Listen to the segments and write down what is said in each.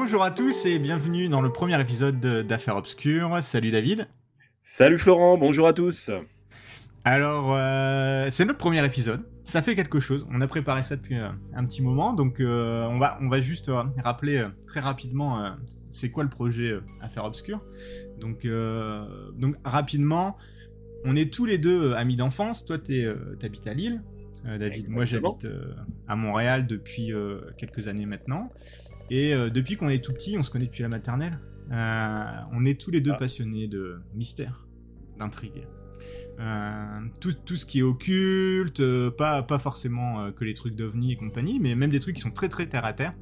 Bonjour à tous et bienvenue dans le premier épisode d'Affaires Obscures. Salut David. Salut Florent, bonjour à tous. Alors, euh, c'est notre premier épisode. Ça fait quelque chose. On a préparé ça depuis euh, un petit moment, donc euh, on, va, on va juste rappeler très rapidement c'est quoi le projet Affaires Obscures. Donc, donc rapidement, on est tous les deux amis d'enfance. Toi, t'habites à Lille. David, moi j'habite à Montréal depuis quelques années maintenant. Et depuis qu'on est tout petit, on se connaît depuis la maternelle. on est tous les deux ah. passionnés de mystère, d'intrigue. Euh, tout, tout, ce qui est occulte, euh, pas, pas forcément euh, que les trucs d'OVNI et compagnie, mais même des trucs qui sont très très terre à terre.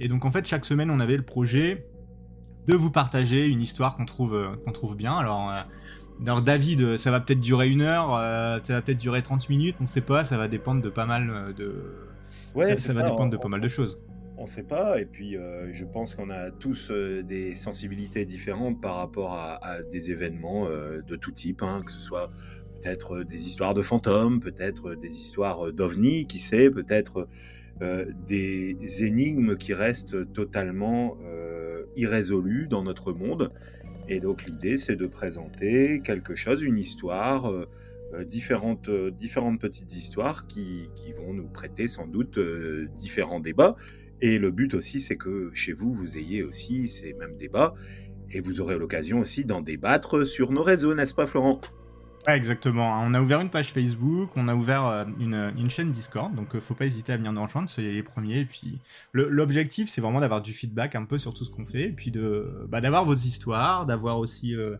Et donc en fait, chaque semaine, on avait le projet de vous partager une histoire qu'on trouve, qu'on trouve bien. Alors, alors, David, ça va peut-être durer une heure, ça va peut-être durer 30 minutes, on sait pas, ça va dépendre de pas mal de. Ouais, ça, va dépendre de pas mal de choses on ne sait pas. Et puis, je pense qu'on a tous des sensibilités différentes par rapport à, des événements de tout type, hein, que ce soit peut-être euh, des histoires de fantômes, peut-être euh, des histoires euh, d'ovnis, qui sait, peut-être des énigmes qui restent totalement irrésolues dans notre monde. Et donc l'idée, c'est de présenter quelque chose, une histoire, différentes, différentes petites histoires qui, vont nous prêter sans doute différents débats. Et le but aussi, c'est que chez vous, vous ayez aussi ces mêmes débats. Et vous aurez l'occasion aussi d'en débattre sur nos réseaux, n'est-ce pas Florent? Exactement. On a ouvert une page Facebook, on a ouvert euh, une, chaîne Discord, donc euh, faut pas hésiter à venir nous rejoindre, soyez les premiers. Et puis l'objectif, c'est vraiment d'avoir du feedback un peu sur tout ce qu'on fait, et puis de bah, d'avoir vos histoires, d'avoir aussi euh,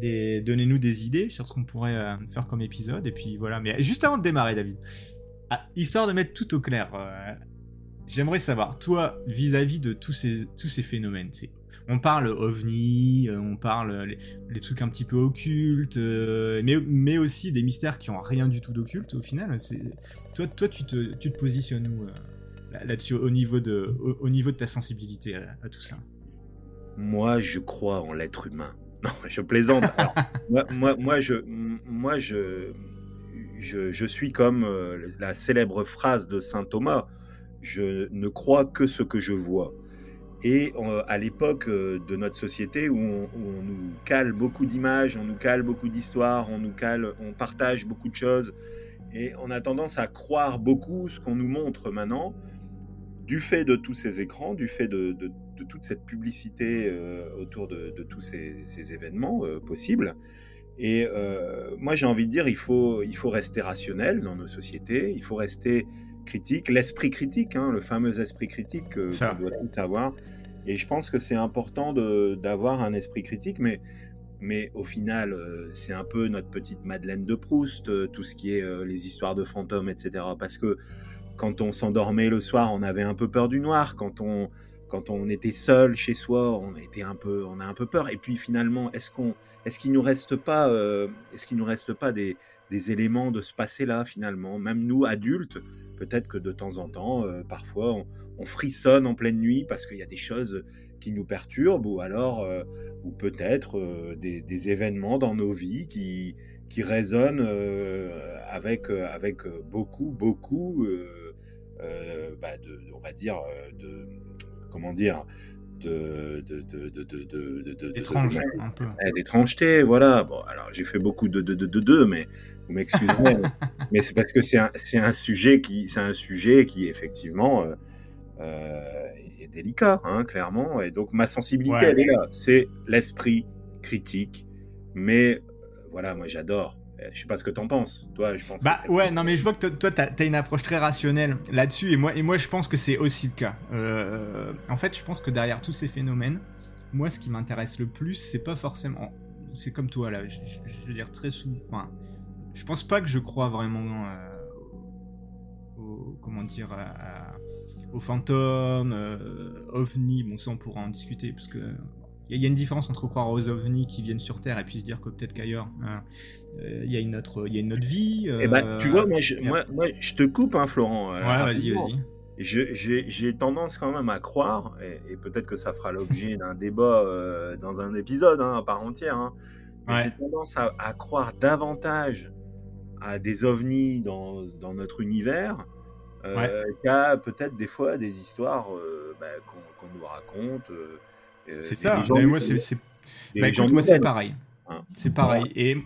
des donnez-nous des idées sur ce qu'on pourrait faire comme épisode. Et puis voilà. Mais juste avant de démarrer, David, ah, histoire de mettre tout au clair. J'aimerais savoir, toi, vis-à-vis de tous ces, tous ces phénomènes, on parle ovni, euh, on parle euh, les, trucs un petit peu occultes, euh, mais, mais aussi des mystères qui ont rien du tout d'occulte au final. Toi, toi tu, te, tu te positionnes où là-dessus au niveau de, au, niveau de ta sensibilité à, tout ça? Moi, je crois en l'être humain. Non, je plaisante. moi, moi, je, moi je, je, je suis comme la célèbre phrase de saint Thomas je ne crois que ce que je vois. Et euh, à l'époque euh, de notre société où on, nous cale beaucoup d'images, on nous cale beaucoup d'histoires, on nous cale, on partage beaucoup de choses, et on a tendance à croire beaucoup ce qu'on nous montre maintenant, du fait de tous ces écrans, du fait de, toute cette publicité euh, autour de, tous ces, événements possibles. Et moi, j'ai envie de dire, il faut, il faut rester rationnel dans nos sociétés, il faut rester critique, l'esprit critique, hein, le fameux esprit critique que qu'on doit tous avoir. Et je pense que c'est important d'avoir un esprit critique, mais, mais au final, euh, c'est un peu notre petite Madeleine de Proust, euh, tout ce qui est euh, les histoires de fantômes, etc. Parce que quand on s'endormait le soir, on avait un peu peur du noir. Quand on, quand on était seul chez soi, on était un peu, on a un peu peur. Et puis finalement, est-ce qu'on, est-ce qu'il nous reste pas, est-ce qu'il nous reste pas des, éléments de ce passé-là finalement? Même nous adultes, Peut-être que de temps en temps, euh, parfois, on, frissonne en pleine nuit parce qu'il y a des choses qui nous perturbent, ou alors, euh, ou peut-être euh, des, événements dans nos vies qui, qui résonnent avec, avec beaucoup, beaucoup, bah, de, on va dire, de, comment dire, de, de, de, de, un peu. d'étrangeté, voilà. Bon, alors j'ai fait beaucoup de de de mais vous m'excuserez, mais c'est parce que c'est un, un sujet qui, c'est un sujet qui effectivement euh, euh, est délicat, hein, clairement. Et donc ma sensibilité, elle est là. C'est l'esprit critique, mais euh, voilà, moi j'adore. Je sais pas ce que t'en penses. Toi, je pense. Bah ouais, non, mais je vois que toi, t'as as une approche très rationnelle là-dessus, et moi, et moi, je pense que c'est aussi le cas. en fait, je pense que derrière tous ces phénomènes, moi, ce qui m'intéresse le plus, c'est pas forcément. C'est comme toi là. Je, veux dire très souvent je pense pas que je crois vraiment euh, au, comment dire aux fantômes, euh, ovnis. Bon, ça on pourra en discuter parce que il y, a une différence entre croire aux ovnis qui viennent sur Terre et puis se dire que peut-être qu'ailleurs hein, euh, il y a une autre, il y a une autre vie. Eh ben, tu vois, moi je, moi, je te coupe, hein, Florent. ouais, vas-y, vas-y. J'ai tendance quand même à croire, et, peut-être que ça fera l'objet d'un débat dans un épisode hein, à part entière, hein, j'ai tendance à, à, croire davantage à des ovnis dans, dans notre univers euh, a peut-être des fois des histoires bah, qu'on nous raconte. C'est ça. moi, c'est. Bah, écoute, moi, c'est pareil. Hein. c'est pareil. Et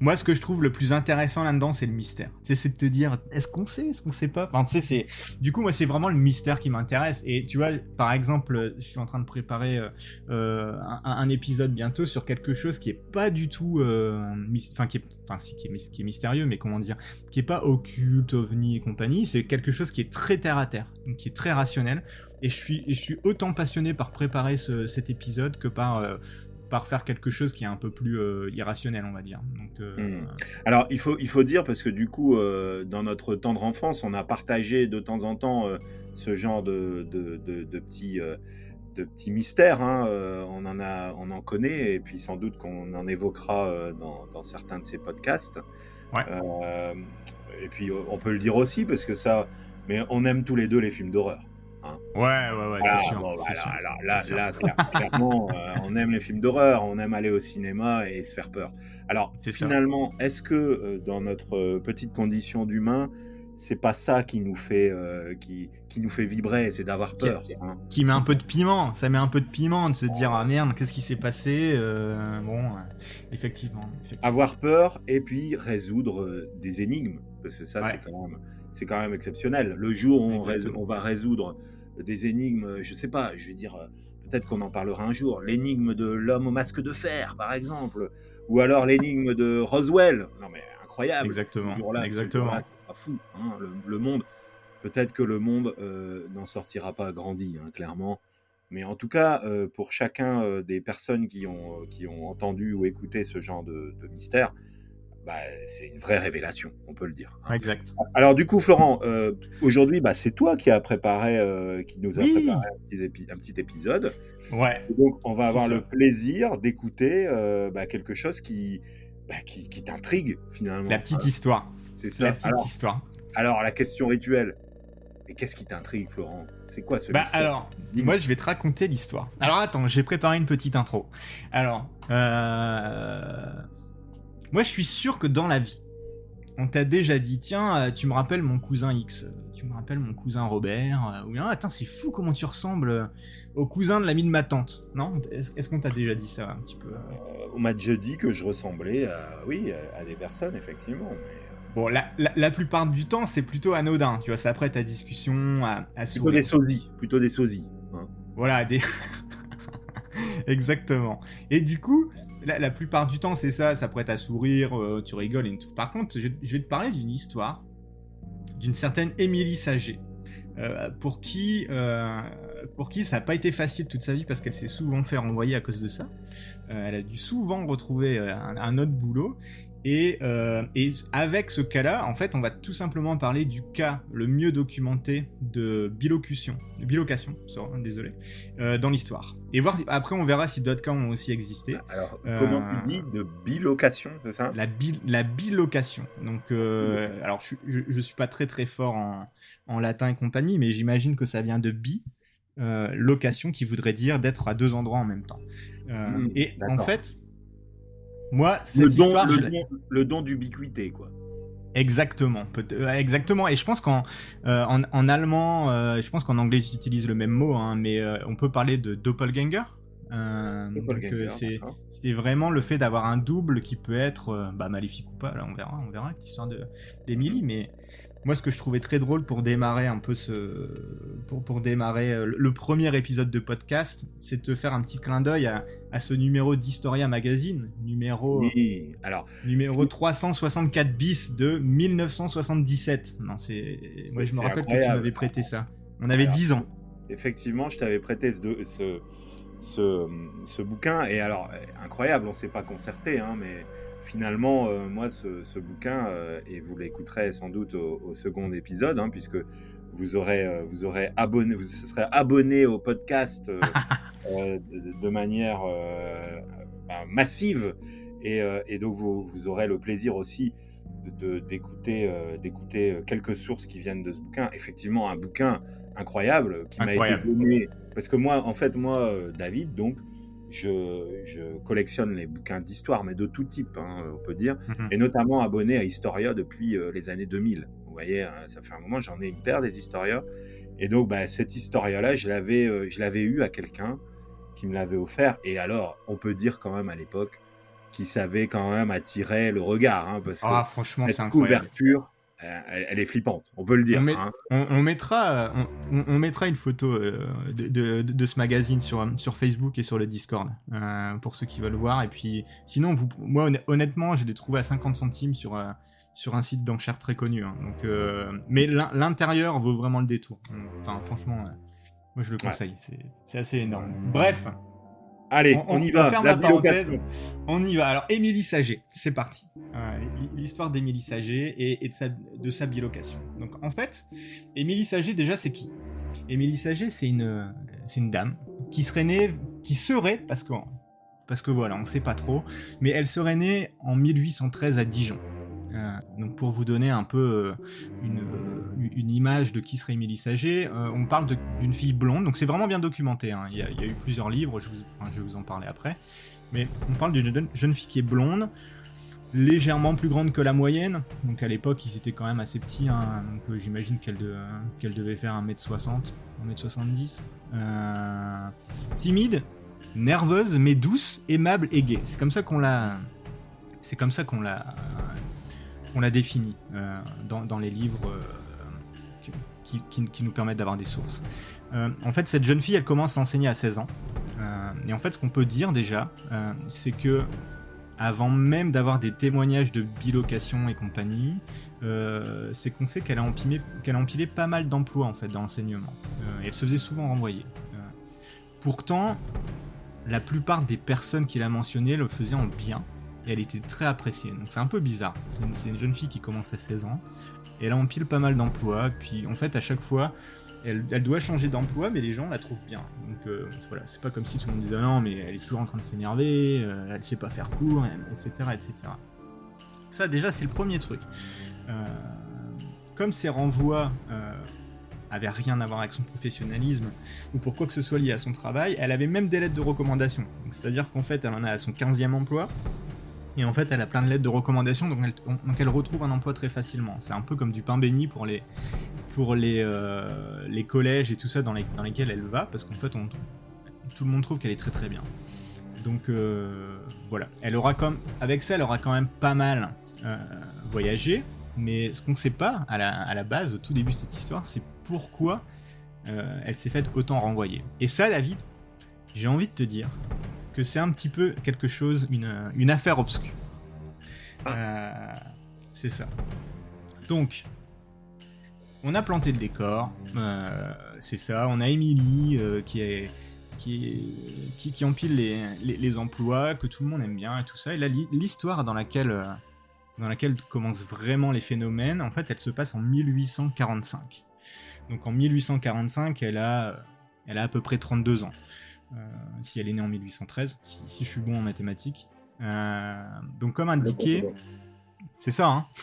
moi, ce que je trouve le plus intéressant là-dedans, c'est le mystère. C'est de te dire, est-ce qu'on sait, est-ce qu'on sait pas? Enfin, c'est. Du coup, moi, c'est vraiment le mystère qui m'intéresse. Et tu vois, par exemple, je suis en train de préparer euh, euh un, épisode bientôt sur quelque chose qui est pas du tout, euh, enfin, qui est, enfin, si, qui est, mystérieux, mais comment dire, qui est pas occulte, ovni et compagnie. C'est quelque chose qui est très terre à terre, donc qui est très rationnel. Et je suis, je suis autant passionné par préparer ce, cet épisode que par par faire quelque chose qui est un peu plus euh, irrationnel, on va dire. Donc, euh, hmm. Alors, il faut, il faut dire, parce que du coup, euh, dans notre tendre enfance, on a partagé de temps en temps ce genre de, de, de, petits, de petits mystères. Hein, on, en a, on en connaît, et puis sans doute qu'on en évoquera dans, dans, certains de ces podcasts. Ouais. et puis, on peut le dire aussi, parce que ça... Mais on aime tous les deux les films d'horreur. Hein. Ouais, ouais, ouais, c'est sûr. Alors là, là clairement, euh, on aime les films d'horreur, on aime aller au cinéma et se faire peur. Alors, finalement, est-ce que euh, dans notre euh, petite condition d'humain, c'est pas ça qui nous fait, qui, qui, nous fait vibrer, c'est d'avoir peur. Hein. Qui, met un peu de piment, ça met un peu de piment de se dire ah merde, qu'est-ce qui s'est passé Bon, effectivement, Avoir peur et puis résoudre des énigmes, parce que ça, c'est quand même c'est quand même exceptionnel. Le jour où on, va résoudre des énigmes, je sais pas, je vais dire, peut-être qu'on en parlera un jour, l'énigme de l'homme au masque de fer, par exemple, ou alors l'énigme de Roswell. Non mais incroyable. Exactement. -là, Exactement. Ça sera fou. Hein, le, monde, peut-être que le monde euh, n'en sortira pas grandi, hein, clairement. Mais en tout cas, euh, pour chacun euh, des personnes qui ont, qui ont entendu ou écouté ce genre de, de mystère, bah, c'est une vraie révélation, on peut le dire. Hein. Exact. Alors du coup, Florent, euh, aujourd'hui, bah, c'est toi qui a préparé, euh, qui nous a préparé un petit, épisode. Ouais. donc, on va avoir le plaisir d'écouter euh, bah, quelque chose qui, qui, t'intrigue finalement. La petite histoire. C'est ça. La petite histoire. Alors, la question rituelle. Et qu'est-ce qui t'intrigue, Florent? C'est quoi ce bah, Alors, moi, je vais te raconter l'histoire. Alors, attends, j'ai préparé une petite intro. Alors, euh moi, je suis sûr que dans la vie, on t'a déjà dit, tiens, euh, tu me rappelles mon cousin X, euh, tu me rappelles mon cousin Robert, euh, ou bien, attends, c'est fou comment tu ressembles au cousin de l'ami de ma tante, non? Est-ce qu'on t'a déjà dit ça un petit peu? On m'a déjà dit que je ressemblais à, oui, à des personnes, effectivement, Bon, la, plupart du temps, c'est plutôt anodin, tu vois, c'est après ta discussion à, à Plutôt des sosies, plutôt des sosies. Hein. Voilà, des... Exactement. Et du coup, la, plupart du temps, c'est ça, ça prête à sourire, euh, tu rigoles et tout. Par contre, je, vais te parler d'une histoire d'une certaine Émilie Saget, euh, pour qui, euh, pour qui ça n'a pas été facile toute sa vie parce qu'elle s'est souvent fait renvoyer à cause de ça. elle a dû souvent retrouver un, autre boulot euh, et, avec ce cas-là, en fait, on va tout simplement parler du cas le mieux documenté de bilocution, de bilocation, désolé, euh, dans l'histoire. Et voir, après, on verra si d'autres cas ont aussi existé. Alors, comment tu dis de bilocation, c'est ça? La, la bilocation. Donc, euh, alors, je, je, suis pas très très fort en, latin et compagnie, mais j'imagine que ça vient de bi, location, qui voudrait dire d'être à deux endroits en même temps. Hmm, et en fait moi, cette le don, histoire, le, don, d'ubiquité, quoi. Exactement, euh, exactement. Et je pense qu'en euh, en, allemand, euh, je pense qu'en anglais ils utilisent le même mot, hein, mais on peut parler de doppelganger. doppelganger c'est vraiment le fait d'avoir un double qui peut être bah, maléfique ou pas. Là, on verra, on verra l'histoire d'Emily, mais moi, ce que je trouvais très drôle pour démarrer un peu ce, pour, pour démarrer euh, le premier épisode de podcast, c'est de te faire un petit clin d'œil à, à, ce numéro d'Historia Magazine, numéro, oui. Alors, numéro 364 bis de 1977. Non, c'est, moi je me rappelle que tu m'avais prêté ça. On avait 10 ans. Effectivement, je t'avais prêté ce, ce, ce, ce, bouquin et alors incroyable, on s'est pas concerté, hein, mais finalement, euh, moi, ce, bouquin, euh, et vous l'écouterez sans doute au, second épisode, hein, puisque vous aurez, euh, vous aurez abonné, vous serez abonné au podcast de, manière bah, massive, et, donc vous, vous, aurez le plaisir aussi d'écouter d'écouter quelques sources qui viennent de ce bouquin. Effectivement, un bouquin incroyable qui m'a été donné, parce que moi, en fait, moi, David, donc, je, collectionne les bouquins d'histoire, mais de tout type, hein, on peut dire, Mhm. et notamment abonné à Historia depuis euh, les années 2000. Vous voyez, hein, ça fait un moment, j'en ai une paire des Historia. Et donc, bah, cette Historia-là, je l'avais, euh, je l'avais eu à quelqu'un qui me l'avait offert. Et alors, on peut dire quand même à l'époque qu'il savait quand même attirer le regard, hein, parce que Ah, franchement, c'est cette incroyable. couverture, elle, elle est flippante, on peut le dire. On met- hein. On, on mettra, on, mettra une photo euh, de, de- de ce magazine sur, sur Facebook et sur le Discord euh, pour ceux qui veulent voir. Et puis, sinon, vous, moi, honn- honnêtement, je l'ai trouvé à 50 centimes sur, euh, sur un site d'enchères très connu. hein. Donc, mais l'in- l'intérieur vaut vraiment le détour. Enfin, franchement, moi, je le conseille. C'est assez énorme. Bref, Allez, On- on, on- y on va. ferme la la parenthèse. on y va. Alors, Émilie Saget, c'est parti. Euh, L'histoire d'Émilie Saget et, et de, sa, de sa bilocation. Donc, en fait, Émilie Saget, déjà, c'est qui? Émilie Saget, c'est une, c'est une dame qui serait née, qui serait, parce que, parce que voilà, on sait pas trop, mais elle serait née en 1813 à Dijon. Euh, donc pour vous donner un peu euh, une, une image de qui serait Émilie Saget, euh, on parle d'une fille blonde, donc c'est vraiment bien documenté, hein. il, y a, eu plusieurs livres, je, vous- vais vous en parler après, mais on parle d'une jeune, fille qui est blonde, légèrement plus grande que la moyenne, donc à l'époque ils étaient quand même assez petits, hein, donc euh, j'imagine qu'elle de- qu'elle devait faire 1m60, 1m70, euh, timide, nerveuse mais douce, aimable et gaie, c'est comme ça qu'on l'a... C'est comme ça qu'on l'a qu'on l'a défini euh, dans, les livres qui, nous permettent d'avoir des sources. Euh, en fait, cette jeune fille, elle commence à enseigner à 16 ans. Euh, et en fait, ce qu'on peut dire déjà, euh, c'est que avant même d'avoir des témoignages de bilocation et compagnie, c'est qu'on sait qu'elle a, empilé, a empilé pas mal d'emplois en fait dans l'enseignement. Et elle se faisait souvent renvoyer. Pourtant, la plupart des personnes qu'il a mentionnées le faisaient en bien elle était très appréciée. Donc c'est un peu bizarre. C'est une, jeune fille qui commence à 16 ans. Et elle empile pas mal d'emplois. Puis en fait, à chaque fois, elle, doit changer d'emploi, mais les gens la trouvent bien. Donc euh, voilà, c'est pas comme si tout le monde disait non, mais elle est toujours en train de s'énerver, euh, elle sait pas faire court, etc. etc. Ça, déjà, c'est le premier truc. Euh, comme ces renvois euh, avaient rien à voir avec son professionnalisme ou pour quoi que ce soit lié à son travail, elle avait même des lettres de recommandation. C'est-à-dire qu'en fait, elle en a à son 15e emploi. Et en fait, elle a plein de lettres de recommandation, donc elle, retrouve un emploi très facilement. C'est un peu comme du pain béni pour les, euh, collèges et tout ça dans, les, dans lesquels elle va, parce qu'en fait, on, tout le monde trouve qu'elle est très très bien. Donc euh, voilà, elle aura comme, avec ça, elle aura quand même pas mal euh, voyagé, mais ce qu'on ne sait pas à la, base, au tout début de cette histoire, c'est pourquoi elle s'est faite autant renvoyer. Et ça, David, j'ai envie de te dire que c'est un petit peu quelque chose, une, une affaire obscure. Euh, c'est ça. Donc, on a planté le décor, euh, c'est ça. On a Emily euh, qui est qui, qui, qui empile les, les, les emplois, que tout le monde aime bien et tout ça. Et là, l'histoire dans laquelle, euh, dans laquelle commencent vraiment les phénomènes, en fait, elle se passe en 1845. Donc en 1845, elle a, elle a à peu près 32 ans. Euh, si elle est née en 1813, si, si je suis bon en mathématiques. Euh, donc comme indiqué, c'est ça, hein.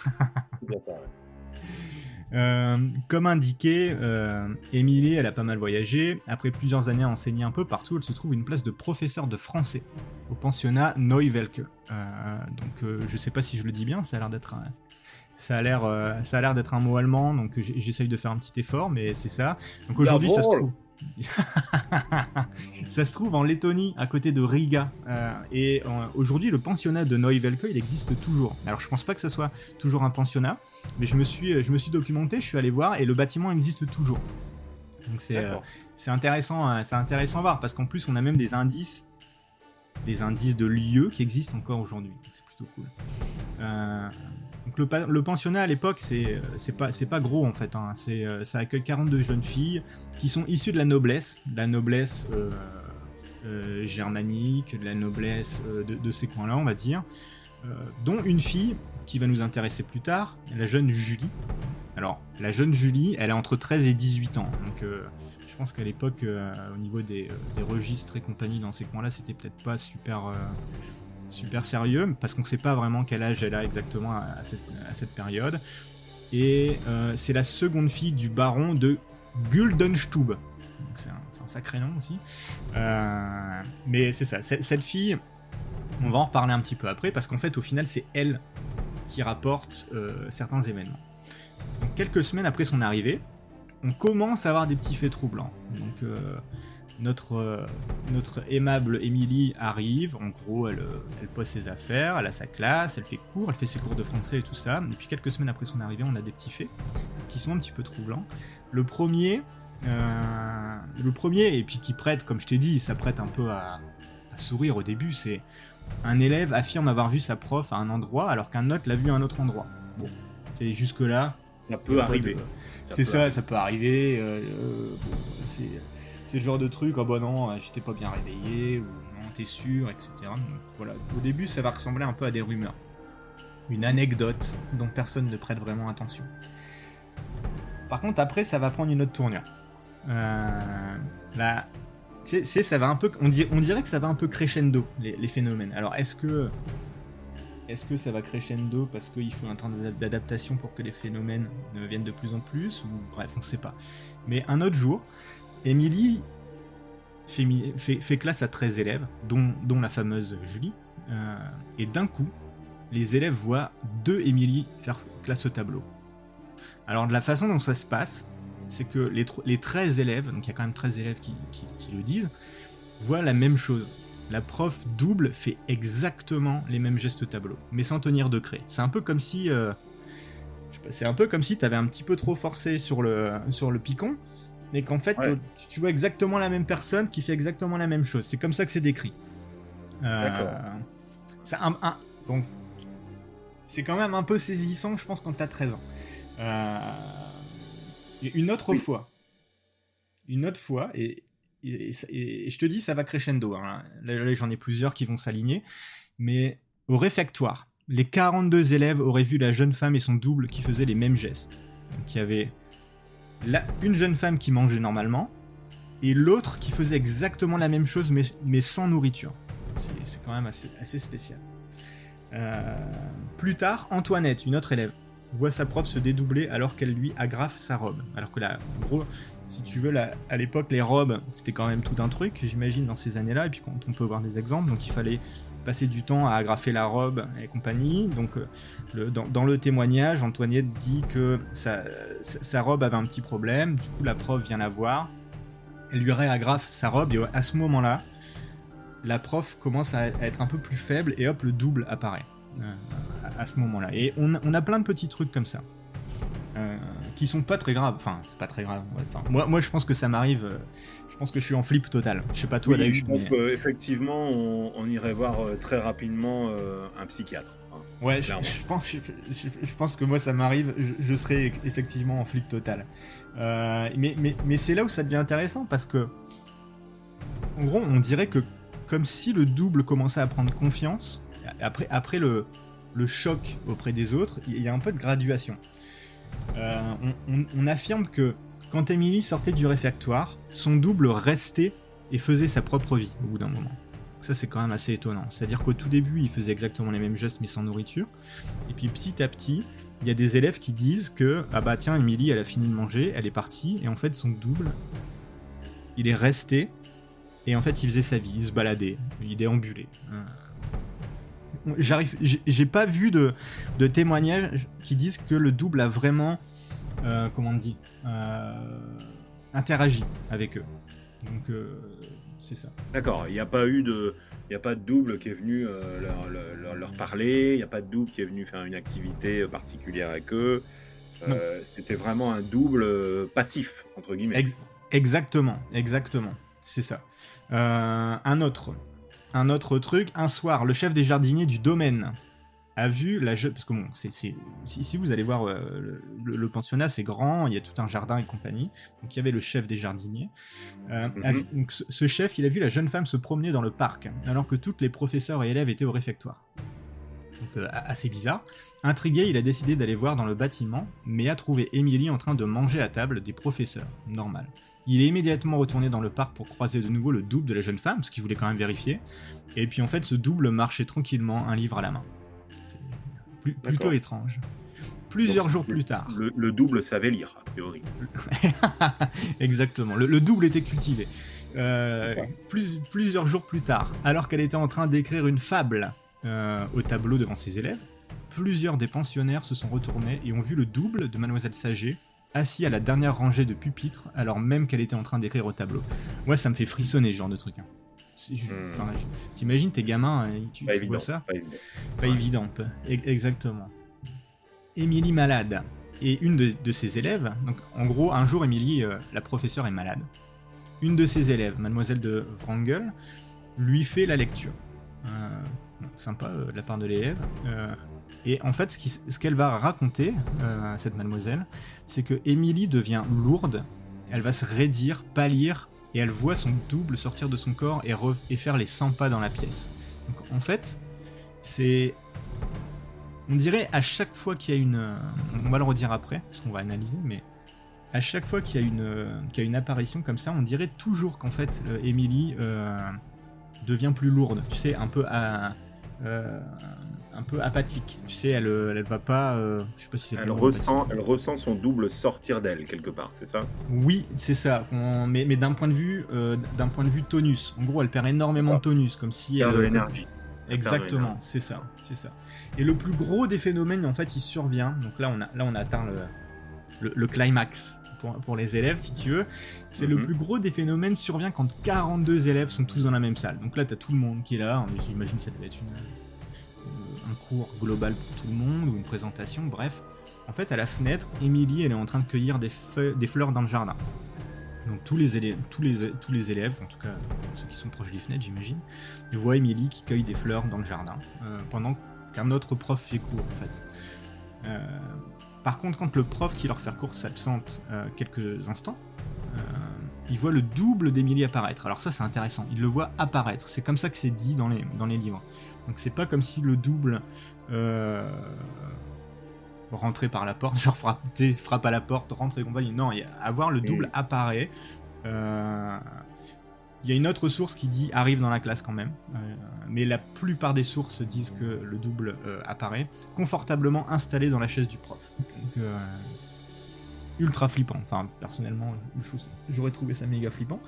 Euh, comme indiqué, euh, Émilie, elle a pas mal voyagé. Après plusieurs années à enseigner un peu partout, elle se trouve une place de professeur de français au pensionnat Neuwelke. Euh, donc je sais pas si je le dis bien, ça a l'air d'être un... Ça a l'air, ça a l'air d'être un mot allemand, donc j'essaye de faire un petit effort, mais c'est ça. Donc aujourd'hui, ça se trouve. ça se trouve en Lettonie, à côté de Riga. Euh, et euh, aujourd'hui, le pensionnat de Neuwelke, il existe toujours. Alors, je pense pas que ce soit toujours un pensionnat, mais je me suis, je me suis documenté, je suis allé voir, et le bâtiment existe toujours. Donc c'est, euh, intéressant, euh, c'est intéressant à voir parce qu'en plus, on a même des indices, des indices de lieux qui existent encore aujourd'hui. C'est plutôt cool. Donc le, pensionnat à l'époque, c'est, euh, pas, pas gros en fait. hein. Euh, ça accueille 42 jeunes filles qui sont issues de la noblesse, de la noblesse euh, germanique, de la noblesse de, ces coins-là, on va dire, dont une fille qui va nous intéresser plus tard, la jeune Julie. Alors, la jeune Julie, elle a entre 13 et 18 ans, donc je pense qu'à l'époque, au niveau des, des registres et compagnie dans ces coins-là, c'était peut-être pas super, super sérieux, parce qu'on sait pas vraiment quel âge elle a exactement à, cette, période. Et euh, c'est la seconde fille du baron de Guldenstube. c'est un, sacré nom aussi. Euh, mais c'est ça, cette fille, on va en reparler un petit peu après, parce qu'en fait, au final, c'est elle qui rapporte euh, certains événements. Donc, quelques semaines après son arrivée, on commence à avoir des petits faits troublants. Donc, notre, notre aimable Émilie arrive, en gros, elle, elle pose ses affaires, elle a sa classe, elle fait cours, elle fait ses cours de français et tout ça. Et puis quelques semaines après son arrivée, on a des petits faits qui sont un petit peu troublants. Le premier, euh, le premier, et puis qui prête, comme je t'ai dit, ça prête un peu à, sourire au début, c'est un élève affirme avoir vu sa prof à un endroit alors qu'un autre l'a vu à un autre endroit. Bon, c'est jusque-là. Ça peut arriver. C'est ça, ça peut arriver. Euh, euh, c'est le genre de truc, oh bah non, j'étais pas bien réveillé, ou non, t'es sûr, etc. Voilà, au début, ça va ressembler un peu à des rumeurs. Une anecdote dont personne ne prête vraiment attention. Par contre, après, ça va prendre une autre tournure. Euh, là, ça va un peu, on, dirait, on dirait que ça va un peu crescendo les, phénomènes. Alors, est-ce que, est-ce que ça va crescendo parce qu'il faut un temps d'adaptation pour que les phénomènes viennent de plus en plus ou bref, on ne sait pas. Mais un autre jour, Émilie fait, classe à 13 élèves, dont, la fameuse Julie, euh, et d'un coup, les élèves voient deux Émilie faire classe au tableau. Alors, de la façon dont ça se passe, c'est que les, les 13 élèves, donc il y a quand même 13 élèves qui, le disent, voient la même chose. La prof double fait exactement les mêmes gestes au tableau, mais sans tenir de craie. C'est un peu comme si. Euh, c'est un peu comme si tu avais un petit peu trop forcé sur le, sur et qu'en fait, tu, vois exactement la même personne qui fait exactement la même chose. C'est comme ça que c'est décrit. Euh, D'accord. C'est un, donc, c'est quand même un peu saisissant, je pense, quand tu as 13 ans. Euh, une autre fois, une autre fois, et, je te dis, ça va crescendo. Hein. Là, j'en ai plusieurs qui vont s'aligner. Mais au réfectoire, les 42 élèves auraient vu la jeune femme et son double qui faisaient les mêmes gestes. Donc il y avait une jeune femme qui mangeait normalement, et l'autre qui faisait exactement la même chose mais, sans nourriture. C'est quand même assez, spécial. Euh, plus tard, Antoinette, une autre élève, voit sa prof se dédoubler alors qu'elle lui agrafe sa robe. Alors que là, en gros, si tu veux, à l'époque, les robes, c'était quand même tout un truc, j'imagine, dans ces années-là, et puis on peut voir des exemples, donc il fallait passer du temps à agrafer la robe et compagnie. Donc, euh, dans, le témoignage, Antoinette dit que sa, robe avait un petit problème, du coup, la prof vient la voir, elle lui réagrafe sa robe, et à ce moment-là, la prof commence à être un peu plus faible, et hop, le double apparaît. Euh, à ce moment-là. Et on, a plein de petits trucs comme ça. Euh, qui sont pas très graves. Enfin, c'est pas très grave. moi, moi, je pense que ça m'arrive. Euh, je pense que je suis en flip total. Je sais pas toi, oui, Je pense qu'effectivement, on, irait voir très rapidement un psychiatre. Hein, ouais, je, pense, je, pense que moi, ça m'arrive. Je, serais effectivement en flip total. mais mais, mais c'est là où ça devient intéressant parce que, en gros, on dirait que comme si le double commençait à prendre confiance après, après le, le choc auprès des autres, il y a un peu de graduation. Euh, on, affirme que quand Emily sortait du réfectoire, son double restait et faisait sa propre vie au bout d'un moment. Ça, c'est quand même assez étonnant. C'est-à-dire qu'au tout début, il faisait exactement les mêmes gestes mais sans nourriture. Et puis petit à petit, il y a des élèves qui disent que ah bah tiens, Emily, elle a fini de manger, elle est partie, et en fait, son double, il est resté, et en fait, il faisait sa vie, il se baladait, il déambulait. J'arrive, j'ai pas vu de, de, témoignages qui disent que le double a vraiment, euh, comment on dit, euh, interagi avec eux. Donc euh, c'est ça. D'accord. Il n'y a pas eu de, il y a pas de double qui est venu leur, leur, parler. Il n'y a pas de double qui est venu faire une activité particulière avec eux. C'était vraiment un double passif entre guillemets. exactement, exactement. C'est ça. un autre un autre truc, un soir, le chef des jardiniers du domaine a vu la jeune... Parce que bon, c'est, si, vous allez voir euh, le, pensionnat, c'est grand, il y a tout un jardin et compagnie. Donc il y avait le chef des jardiniers. Euh, mhm. donc, ce chef, il a vu la jeune femme se promener dans le parc, alors que toutes les professeurs et élèves étaient au réfectoire. Donc euh, assez bizarre. Intrigué, il a décidé d'aller voir dans le bâtiment, mais a trouvé Émilie en train de manger à table des professeurs. Normal. Il est immédiatement retourné dans le parc pour croiser de nouveau le double de la jeune femme, ce qu'il voulait quand même vérifier. Et puis en fait, ce double marchait tranquillement, un livre à la main. Plutôt étrange. Plusieurs Donc, jours plus tard. Le, le double savait lire, a priori. Exactement, le, le double était cultivé. Euh, plus- plusieurs jours plus tard, alors qu'elle était en train d'écrire une fable euh, au tableau devant ses élèves, plusieurs des pensionnaires se sont retournés et ont vu le double de Mademoiselle Saget assis à la dernière rangée de pupitres alors même qu'elle était en train d'écrire au tableau. Moi, ça me fait frissonner ce genre de truc. hein. Hmm. T'imagines tes gamins, euh, tu, Pas tu évident. vois ça Pas évident. pas Ouais. évident, peu- e- exactement. Émilie malade. Et une de, de ses élèves, donc en gros, un jour, Émilie, euh, la professeure, est malade. Une de ses élèves, mademoiselle de Wrangel, lui fait la lecture. Euh, bon, sympa euh, de la part de l'élève. Euh, et en fait, ce qu'elle va raconter, euh, cette mademoiselle, c'est que Émilie devient lourde, elle va se raidir, pâlir, et elle voit son double sortir de son corps et, re- et faire les 100 pas dans la pièce. Donc en fait, c'est. On dirait à chaque fois qu'il y a une. euh, On va le redire après, parce qu'on va analyser, mais à chaque fois qu'il y, a une, euh, qu'il y a une apparition comme ça, on dirait toujours qu'en fait, euh, Emily euh, devient plus lourde. Tu sais, un peu. à- euh, un peu apathique. Tu sais, elle, euh, elle va pas. euh, je sais pas si c'est. Elle ressent, apathique. elle ressent son double sortir d'elle quelque part, c'est ça? Oui, c'est ça. Mais, mais d'un point de vue, euh, d'un point de vue tonus. En gros, elle perd énormément de tonus, comme si Perd elle. de l'énergie. Exactement, c'est ça, c'est ça. Et le plus gros des phénomènes, en fait, il survient. Donc là, on a, là, on a atteint le, le, le climax pour, pour les élèves, si tu veux. C'est le Mhm. plus gros des phénomènes survient quand 42 élèves sont tous dans la même salle. Donc là, t'as tout le monde qui est là. J'imagine que ça devait être une, euh, un cours global pour tout le monde ou une présentation. Bref, en fait, à la fenêtre, Émilie, elle est en train de cueillir des, fleurs dans le jardin. Donc tous les élèves, tous les, tous les élèves, en tout cas ceux qui sont proches des fenêtres, j'imagine, voient Émilie qui cueille des fleurs dans le jardin euh, pendant qu'un autre prof fait cours en fait. Euh, par contre, quand le prof qui leur fait cours s'absente euh, quelques instants, euh, il voit le double d'Émilie apparaître. Alors ça c'est intéressant, il le voit apparaître. C'est comme ça que c'est dit dans les, dans les livres. Donc c'est pas comme si le double euh, rentrait par la porte, genre frappe, frappe à la porte, rentre et compagnie. Non, y a- avoir le double apparaît. Il y a une autre source qui dit arrive dans la classe quand même, Euh, mais la plupart des sources disent que le double euh, apparaît confortablement installé dans la chaise du prof. Donc, euh, ultra flippant. Enfin, personnellement, j'aurais trouvé ça méga flippant.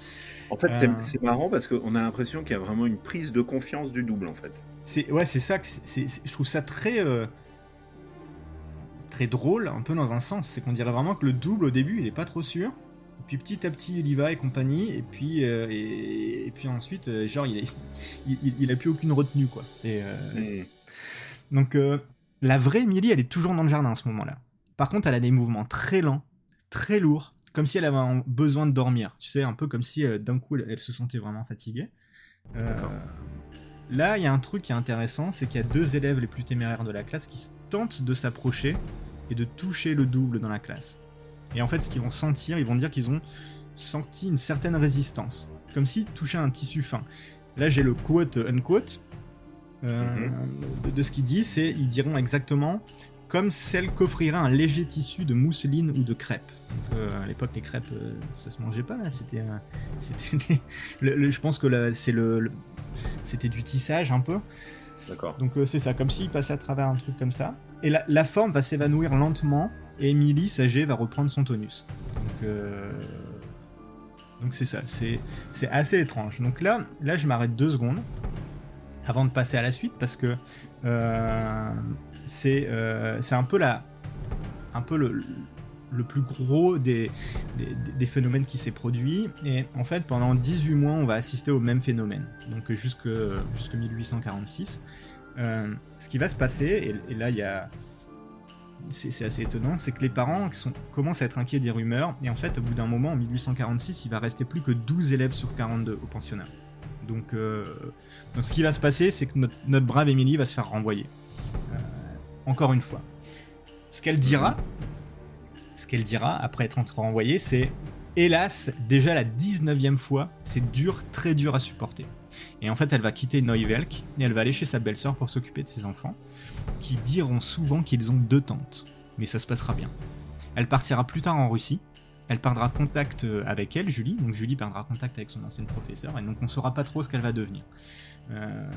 En fait, c'est- marrant parce qu'on a l'impression qu'il y a vraiment une prise de confiance du double en fait. C'est ouais, c'est ça que je trouve ça très très drôle, un peu dans un sens. C'est qu'on dirait vraiment que le double au début, il est pas trop sûr. Et puis petit à petit, il y va et compagnie. Et puis euh, et, et puis ensuite, euh, genre, il, est- il, a plus aucune retenue quoi. Et, euh, Mm. Donc la vraie Emily, elle est toujours dans le jardin à ce moment-là. Par contre, elle a des mouvements très lents, très lourds, comme si elle avait besoin de dormir. Tu sais, un peu comme si d'un coup elle, elle se sentait vraiment fatiguée. Là, il y a un truc qui est intéressant, c'est qu'il y a deux élèves les plus téméraires de la classe qui tentent de s'approcher et de toucher le double dans la classe. Et en fait, ce qu'ils vont sentir, ils vont dire qu'ils ont senti une certaine résistance, comme s'ils touchaient un tissu fin. Là, j'ai le quote unquote euh, de, de ce qu'ils disent, c'est ils diront exactement comme celle qu'offrirait un léger tissu de mousseline ou de crêpe. Donc, euh, à l'époque, les crêpes, euh, ça se mangeait pas là. C'était, euh, c'était, je pense que c'est le, le- c'était du tissage un peu. D'accord. Donc euh, c'est ça, comme s'il passait à travers un truc comme ça. Et la, la forme va s'évanouir lentement Emily, Saget, va reprendre son tonus. Donc euh, c'est ça, c'est assez étrange. Donc là, là je m'arrête deux secondes avant de passer à la suite parce que euh, c'est euh, un peu la un peu le le plus gros des, des, phénomènes qui s'est produit. Et en fait, pendant 18 mois, on va assister au même phénomène. Donc jusque, jusque 1846. Euh, ce qui va se passer, et là, il y a... C'est assez étonnant, c'est que les parents commencent à être inquiets des rumeurs, et en fait, au bout d'un moment, en 1846, il va rester plus que 12 élèves sur 42 au pensionnat. Donc, euh, donc ce qui va se passer, c'est que notre, notre brave Émilie va se faire renvoyer. Euh, encore une fois. Ce qu'elle dira, ce qu'elle dira après être renvoyée, c'est Hélas, déjà la 19e fois, c'est dur, très dur à supporter. Et en fait, elle va quitter Neuvelk et elle va aller chez sa belle-sœur pour s'occuper de ses enfants, qui diront souvent qu'ils ont deux tantes. Mais ça se passera bien. Elle partira plus tard en Russie. Elle perdra contact euh, avec elle, Julie. Donc Julie perdra contact avec son ancienne professeure. Et donc on saura pas trop ce qu'elle va devenir. Euh,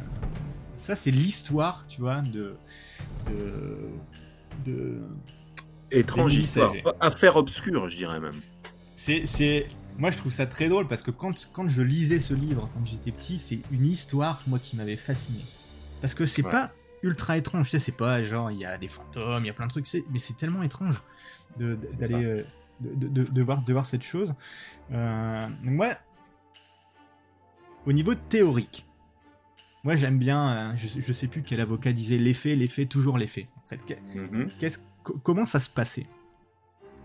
ça, c'est l'histoire, tu vois, de. de. de étrange histoire. Affaire obscure, je dirais même. C'est, c'est, moi je trouve ça très drôle parce que quand, quand je lisais ce livre quand j'étais petit, c'est une histoire moi qui m'avait fasciné. Parce que c'est pas ultra étrange, tu sais, c'est pas genre il y a des fantômes, il y a plein de trucs, mais c'est tellement étrange d'aller euh, de, de, voir, de voir cette chose. Euh, donc moi, au niveau théorique, moi j'aime bien, euh, je, sais plus quel avocat disait l'effet, l'effet, toujours l'effet. En fait, mhm. comment ça se passait?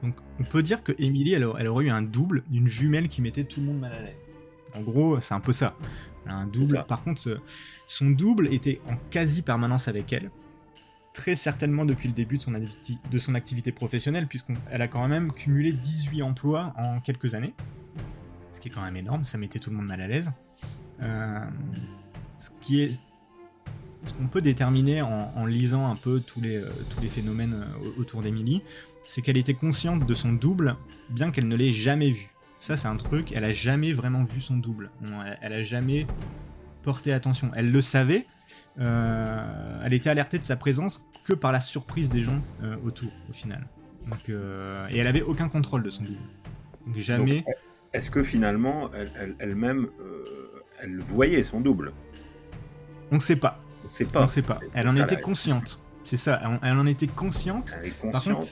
Donc on peut dire que Emily, elle, elle, aurait eu un double d'une jumelle qui mettait tout le monde mal à l'aise. En gros, c'est un peu ça. un double. Par contre, son double était en quasi permanence avec elle très certainement depuis le début de son, de son activité professionnelle, puisqu'elle a quand même cumulé 18 emplois en quelques années, ce qui est quand même énorme, ça mettait tout le monde mal à l'aise. Euh, ce qui est ce qu'on peut déterminer en, lisant un peu tous les, euh, tous les phénomènes euh, autour d'Emily, c'est qu'elle était consciente de son double, bien qu'elle ne l'ait jamais vu. Ça, c'est un truc, elle a jamais vraiment vu son double. Elle, elle a jamais porté attention. Elle le savait, euh, elle était alertée de sa présence que par la surprise des gens euh, autour, au final. Donc, euh, et elle avait aucun contrôle de son double. Donc jamais. Est-ce que finalement, elle-même, elle, elle, voyait son double? On ne sait pas. On sait pas. On sait pas. Elle en était consciente. C'est ça. Elle, en était consciente. Elle est consciente, Par contre,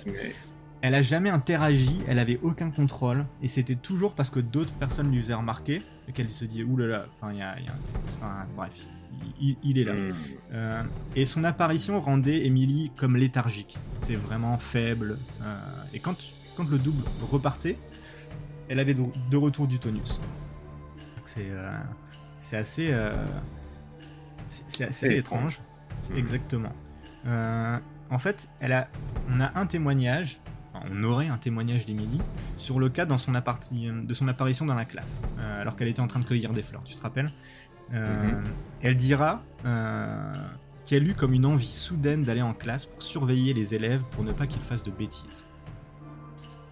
elle a jamais interagi. Elle avait aucun contrôle. Et c'était toujours parce que d'autres personnes lui faisaient remarquer qu'elle se disait oulala. Enfin, il y a, y a... Enfin, bref il, est là. Hmm. Euh, et son apparition rendait Emily comme léthargique. C'est vraiment faible. Euh, et quand, quand le double repartait, elle avait de, retour du tonus. C'est euh, c'est assez, c'est assez étrange. Exactement. en fait, elle a, on a un témoignage on aurait un témoignage d'Emily sur le cas dans son de son apparition dans la classe, alors qu'elle était en train de cueillir des fleurs, tu te rappelles? Euh, mhm. Elle dira euh, qu'elle eut comme une envie soudaine d'aller en classe pour surveiller les élèves pour ne pas qu'ils fassent de bêtises.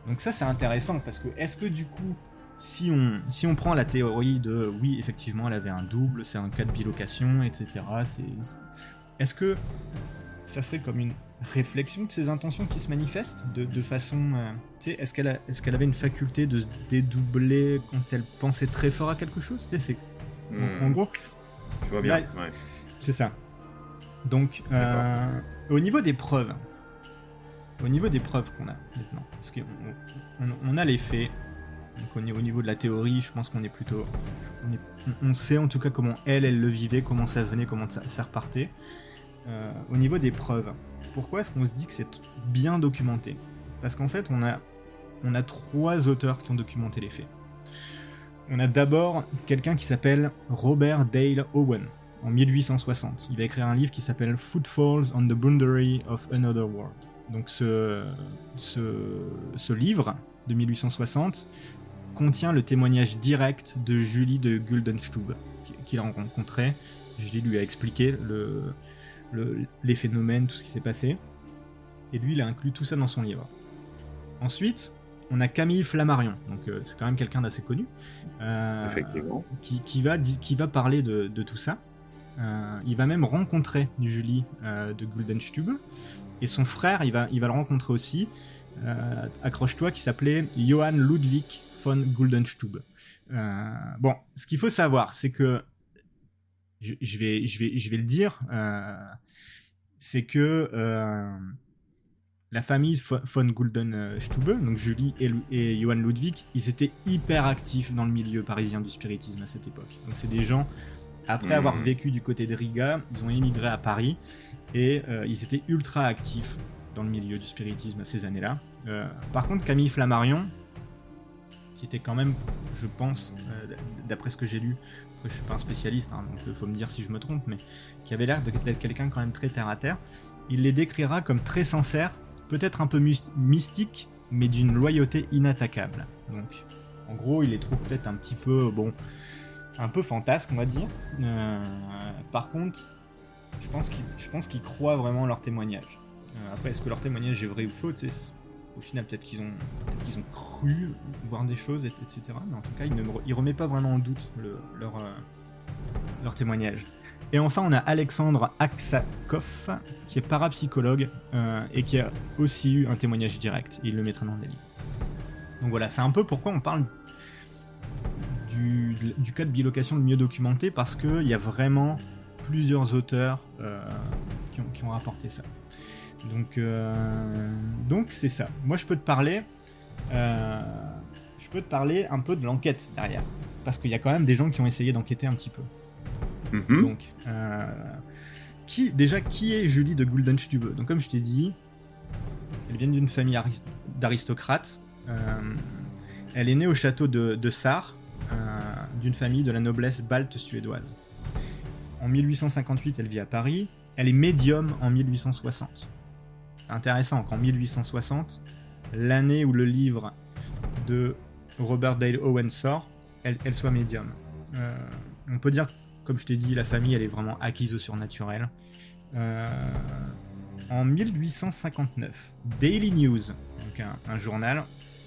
Donc ça c'est intéressant parce que est-ce que du coup si on, si on prend la théorie de oui effectivement elle avait un double, c'est un cas de bilocation, etc. Est-ce que ça serait comme une réflexion de ses intentions qui se manifestent de, façon... Euh, tu sais, est-ce qu'elle est qu'elle avait une faculté de se dédoubler quand elle pensait très fort à quelque chose Tu sais, c'est en, hmm. gros. Je vois bien. C'est ça. Donc, euh, au niveau des preuves, au niveau des preuves qu'on a maintenant, parce qu'on on, a les faits, donc au niveau de la théorie, je pense qu'on est plutôt, on, sait en tout cas comment elle, elle le vivait, comment ça venait, comment ça, repartait. Euh, au niveau des preuves, pourquoi est-ce qu'on se dit que c'est bien documenté? Parce qu'en fait, on a, on a trois auteurs qui ont documenté les faits. On a d'abord quelqu'un qui s'appelle Robert Dale Owen, en 1860. Il va écrire un livre qui s'appelle Footfalls on the Boundary of Another World. Donc ce, ce, livre de 1860 contient le témoignage direct de Julie de Guldenstube, qu'il a rencontré. Julie lui a expliqué le, les phénomènes, tout ce qui s'est passé. Et lui, il a inclus tout ça dans son livre. Ensuite, on a Camille Flammarion, donc euh, c'est quand même quelqu'un d'assez connu, euh, Qui, va, qui va parler de, tout ça. Euh, il va même rencontrer Julie de Guldenstube, et son frère, il va, il va le rencontrer aussi, accroche-toi, qui s'appelait Johann Ludwig von Guldenstube. bon, ce qu'il faut savoir, c'est que je, vais, je, vais, je vais le dire, c'est que la famille von Guldenstube, donc Julie et, Johann Ludwig, ils étaient hyper actifs dans le milieu parisien du spiritisme à cette époque. Donc c'est des gens, après avoir mmh. vécu du côté de Riga, ils ont émigré à Paris et euh, ils étaient ultra actifs dans le milieu du spiritisme à ces années-là. Euh, par contre, Camille Flammarion, qui était quand même, je pense, euh, d'après ce que j'ai lu, après je suis pas un spécialiste, hein, donc il faut me dire si je me trompe, mais qui avait l'air d'être quelqu'un quand même très terre à terre, il les décrira comme très sincères peut-être un peu mystique, mais d'une loyauté inattaquable. Donc, en gros, il les trouve peut-être un petit peu, bon, un peu fantasque, on va dire. Euh, par contre, je pense qu'ils croient vraiment leur témoignage. Euh, après, est-ce que leur témoignage est vrai ou faux Au final, peut-être qu'ils ont, qu'ils ont cru voir des choses, etc. Mais en tout cas, il ne remet pas vraiment en doute leur, euh, leur témoignage. Et enfin, on a Alexandre Aksakov, qui est parapsychologue euh, et qui a aussi eu un témoignage direct. Il le mettra dans le livre. Donc voilà, c'est un peu pourquoi on parle du, cas de bilocation le mieux documenté, parce qu'il y a vraiment plusieurs auteurs euh, qui, ont, rapporté ça. Donc euh, donc c'est ça. Moi, je peux te parler. je peux te parler un peu de l'enquête derrière. Parce qu'il y a quand même des gens qui ont essayé d'enquêter un petit peu. Mhm. Donc, euh, qui, déjà, qui est Julie de Guldenstube? Donc, comme je t'ai dit, elle vient d'une famille d'aristocrates. Euh, elle est née au château de, de Sarre, euh, d'une famille de la noblesse balte suédoise. En 1858, elle vit à Paris. Elle est médium en 1860. Intéressant qu'en 1860, l'année où le livre de Robert Dale Owen sort, elle, elle soit médium. on peut dire comme je t'ai dit, la famille, elle est vraiment acquise au surnaturel. Euh, en 1859, Daily News, donc un, journal,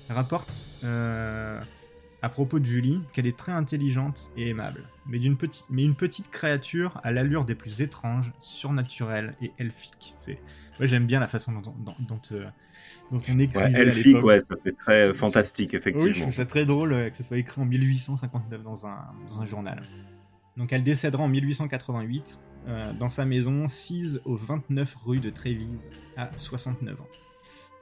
rapporte euh, à propos de Julie qu'elle est très intelligente et aimable, mais, d'une petite, mais une petite créature à l'allure des plus étranges, surnaturelles et elfiques. C'est, ouais, j'aime bien la façon dont, dont, dont, euh, dont on écrit ouais, elfique, ouais, ça fait très fantastique, effectivement. Oui, je trouve ça très drôle que ça soit écrit en 1859 dans un, dans un journal. Donc elle décédera en 1888 euh, dans sa maison 6 au 29 rue de Trévise à 69 ans.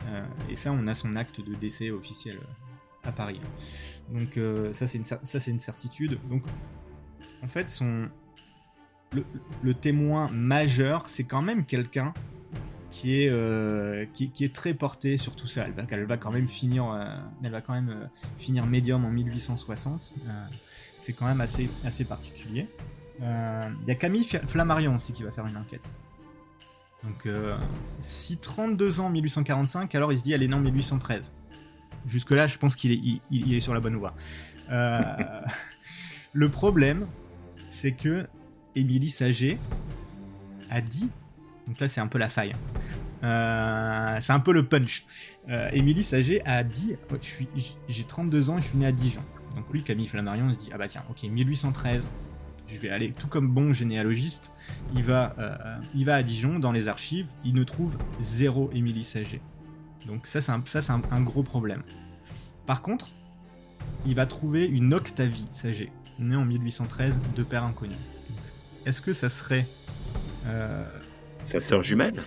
Euh, et ça, on a son acte de décès officiel euh, à Paris. Donc ça, c'est une, ça, c'est une certitude. Donc en fait, son, le, témoin majeur, c'est quand même quelqu'un qui est, qui, est très porté sur tout ça. Elle va, quand même finir, elle va quand même finir médium en 1860 c'est quand même assez, assez particulier. Euh, il y a Camille Flammarion aussi qui va faire une enquête. Donc, euh, si 32 ans 1845, alors il se dit elle est née en 1813. Jusque-là, je pense qu'il est, il, sur la bonne voie. Euh, le problème, c'est que Émilie Saget a dit. Donc là, c'est un peu la faille. c'est un peu le punch. Émilie Saget a dit oh, J'ai 32 ans, je suis né à Dijon. Donc lui, Camille Flammarion, se dit, ah bah tiens, ok, 1813, je vais aller, tout comme bon généalogiste, il va, euh, il va à Dijon, dans les archives, il ne trouve zéro Émilie Saget. Donc ça, c'est un, ça, c'est un, gros problème. Par contre, il va trouver une Octavie Saget, née en 1813, de père inconnu. Est-ce que ça serait... Euh, Sa sœur jumelle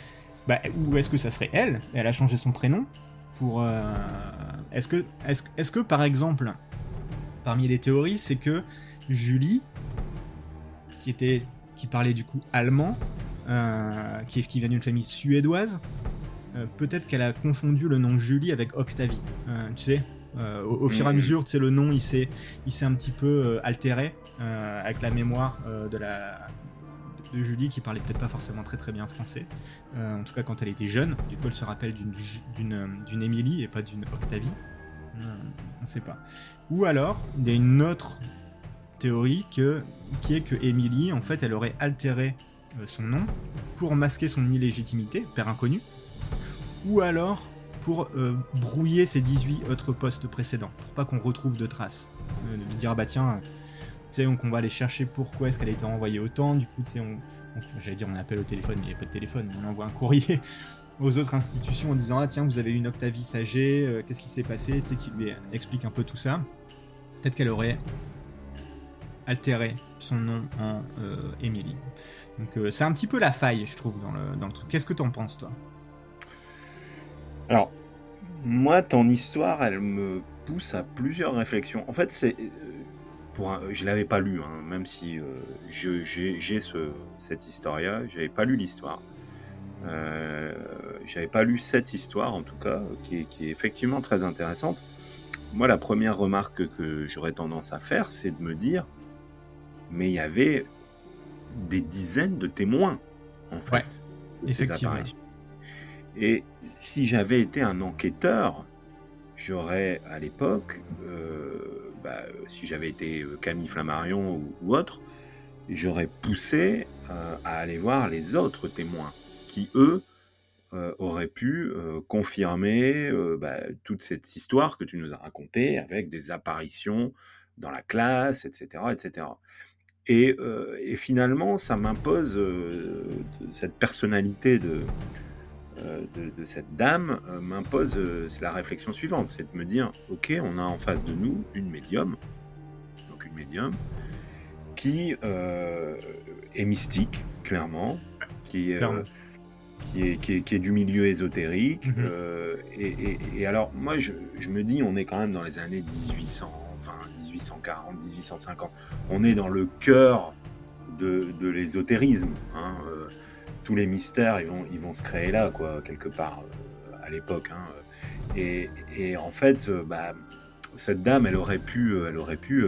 bah, Ou est-ce que ça serait elle? Elle a changé son prénom pour... Euh, est-ce que, est-ce, est-ce que, par exemple, parmi les théories, c'est que Julie, qui était, qui parlait du coup allemand, euh, qui, qui, vient d'une famille suédoise, peut-être qu'elle a confondu le nom Julie avec Octavie. Euh, tu sais, au, fur et à mm. mesure, tu sais, le nom il s'est, il s'est un petit peu altéré avec la mémoire de la de Julie qui parlait peut-être pas forcément très très bien français. en tout cas, quand elle était jeune, du coup, elle se rappelle d'une d'une d'une Émilie et pas d'une Octavie. on ne sait pas. Ou alors, il y a une autre théorie que, qui est que Emily, en fait, elle aurait altéré euh, son nom pour masquer son illégitimité, père inconnu, ou alors pour euh, brouiller ses 18 autres postes précédents, pour pas qu'on retrouve de traces. Euh, de dire, ah bah tiens, tu sais, on, va aller chercher pourquoi est-ce qu'elle a été envoyée autant, du coup, tu sais, on, j'allais dire on appelle au téléphone, mais il n'y a pas de téléphone, on envoie un courrier aux autres institutions en disant, ah tiens, vous avez une Octavie Sager, qu'est-ce qui s'est passé, tu sais, qui lui explique un peu tout ça peut-être qu'elle aurait altéré son nom en euh, Emily. Donc euh, c'est un petit peu la faille, je trouve, dans le, dans le truc. Qu'est-ce que t'en penses, toi? Alors, moi, ton histoire, elle me pousse à plusieurs réflexions. En fait, c'est... Euh, pour un, je l'avais pas lu, hein, même si j'ai ce, cette historia, j'avais pas lu l'histoire. j'avais pas lu cette histoire, en tout cas, qui qui est effectivement très intéressante moi, la première remarque que j'aurais tendance à faire, c'est de me dire, mais il y avait des dizaines de témoins, en fait. effectivement. Et si j'avais été un enquêteur, j'aurais à l'époque, euh, bah, si j'avais été euh, Camille Flammarion ou, autre, j'aurais poussé euh, à aller voir les autres témoins qui, eux, aurait pu confirmer bah, toute cette histoire que tu nous as racontée avec des apparitions dans la classe, etc. etc. Et, et finalement, ça m'impose cette personnalité de, de, de, cette dame m'impose c'est la réflexion suivante, c'est de me dire, ok, on a en face de nous une médium, donc une médium, qui est mystique, clairement, qui, qui est, qui, est, qui, est, du milieu ésotérique. Mhm. et, alors, moi, je, je, me dis, on est quand même dans les années 1820, 1840, 1850. On est dans le cœur de, de l'ésotérisme. Hein, tous les mystères, ils vont, ils vont se créer là, quoi, quelque part, euh, à l'époque. Hein. Et, et, en fait, euh, bah, cette dame, elle aurait pu, euh, elle aurait pu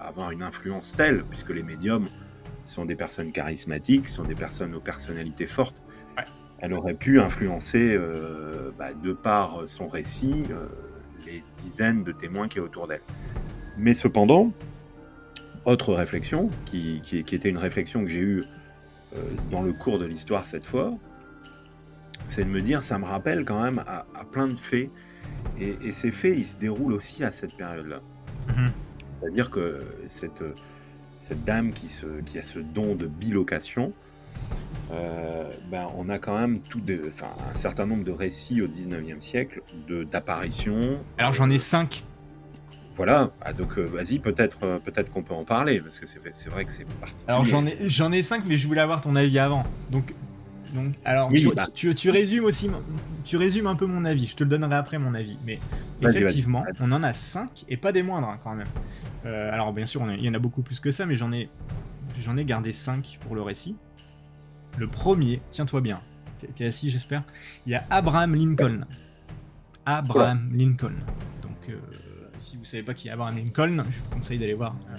avoir une influence telle, puisque les médiums sont des personnes charismatiques, sont des personnes aux personnalités fortes. Elle aurait pu influencer, bah, de par son récit, les dizaines de témoins qui est autour d'elle. Mais cependant, autre réflexion, qui, qui, qui, était une réflexion que j'ai eue dans le cours de l'histoire cette fois, c'est de me dire, ça me rappelle quand même à, plein de faits. Et, ces faits, ils se déroulent aussi à cette période-là. Mhm. C'est-à-dire que cette, cette dame qui, se, qui a ce don de bilocation, euh, ben, on a quand même tout de, enfin, un certain nombre de récits au 19e siècle d'apparitions. Alors j'en ai cinq voilà, ah, donc euh, vas-y, peut-être euh, peut-être qu'on peut en parler, parce que c'est vrai que c'est parti. Alors j'en ai, j'en ai cinq, mais je voulais avoir ton avis avant. Donc, donc alors bah. tu, tu, résumes aussi, tu résumes un peu mon avis, je te le donnerai après mon avis. Mais effectivement, on en a cinq, et pas des moindres hein, quand même. Euh, alors bien sûr, il y en a beaucoup plus que ça, mais j'en ai, j'en ai gardé cinq pour le récit. Le premier, tiens-toi bien, t'es assis j'espère, il y a Abraham Lincoln. Abraham Lincoln. Donc si vous savez pas qui est Abraham Lincoln, je vous conseille d'aller voir euh,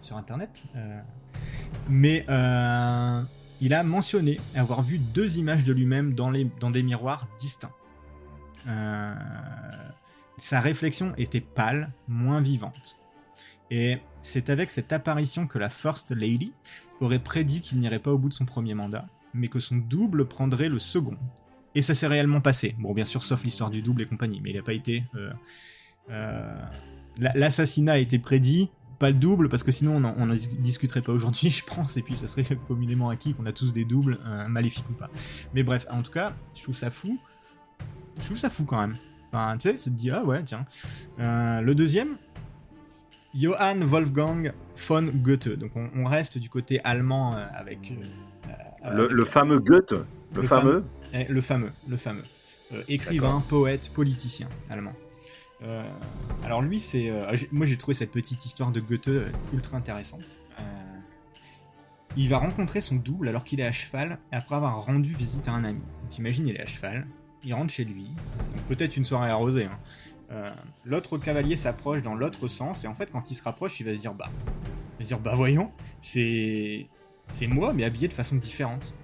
sur internet. Euh, mais euh, il a mentionné avoir vu deux images de lui-même dans, dans des miroirs distincts. sa réflexion était pâle, moins vivante. Et c'est avec cette apparition que la First Lady aurait prédit qu'il n'irait pas au bout de son premier mandat, mais que son double prendrait le second. Et ça s'est réellement passé. Bon, bien sûr, sauf l'histoire du double et compagnie, mais il n'a pas été l'assassinat a été prédit, pas le double, parce que sinon on n'en discuterait pas aujourd'hui, je pense, et puis ça serait communément acquis qu'on a tous des doubles, euh, maléfiques ou pas. Mais bref, en tout cas, je trouve ça fou. Je trouve ça fou quand même. Enfin, tu sais, tu te dis, ah ouais, tiens. Euh, le deuxième, Johann Wolfgang von Goethe. Donc on, reste du côté allemand avec, le, fameux Goethe Le, fameux, eh, Le fameux, le fameux. écrivain, poète, politicien allemand. Euh, alors lui, c'est, euh, moi j'ai trouvé cette petite histoire de Goethe euh, ultra intéressante. il va rencontrer son double alors qu'il est à cheval après avoir rendu visite à un ami. Donc imagine, il est à cheval, il rentre chez lui, peut-être une soirée arrosée. Hein. l'autre cavalier s'approche dans l'autre sens et en fait quand il se rapproche, il va se dire bah, il va se dire bah voyons, c'est c'est moi mais habillé de façon différente.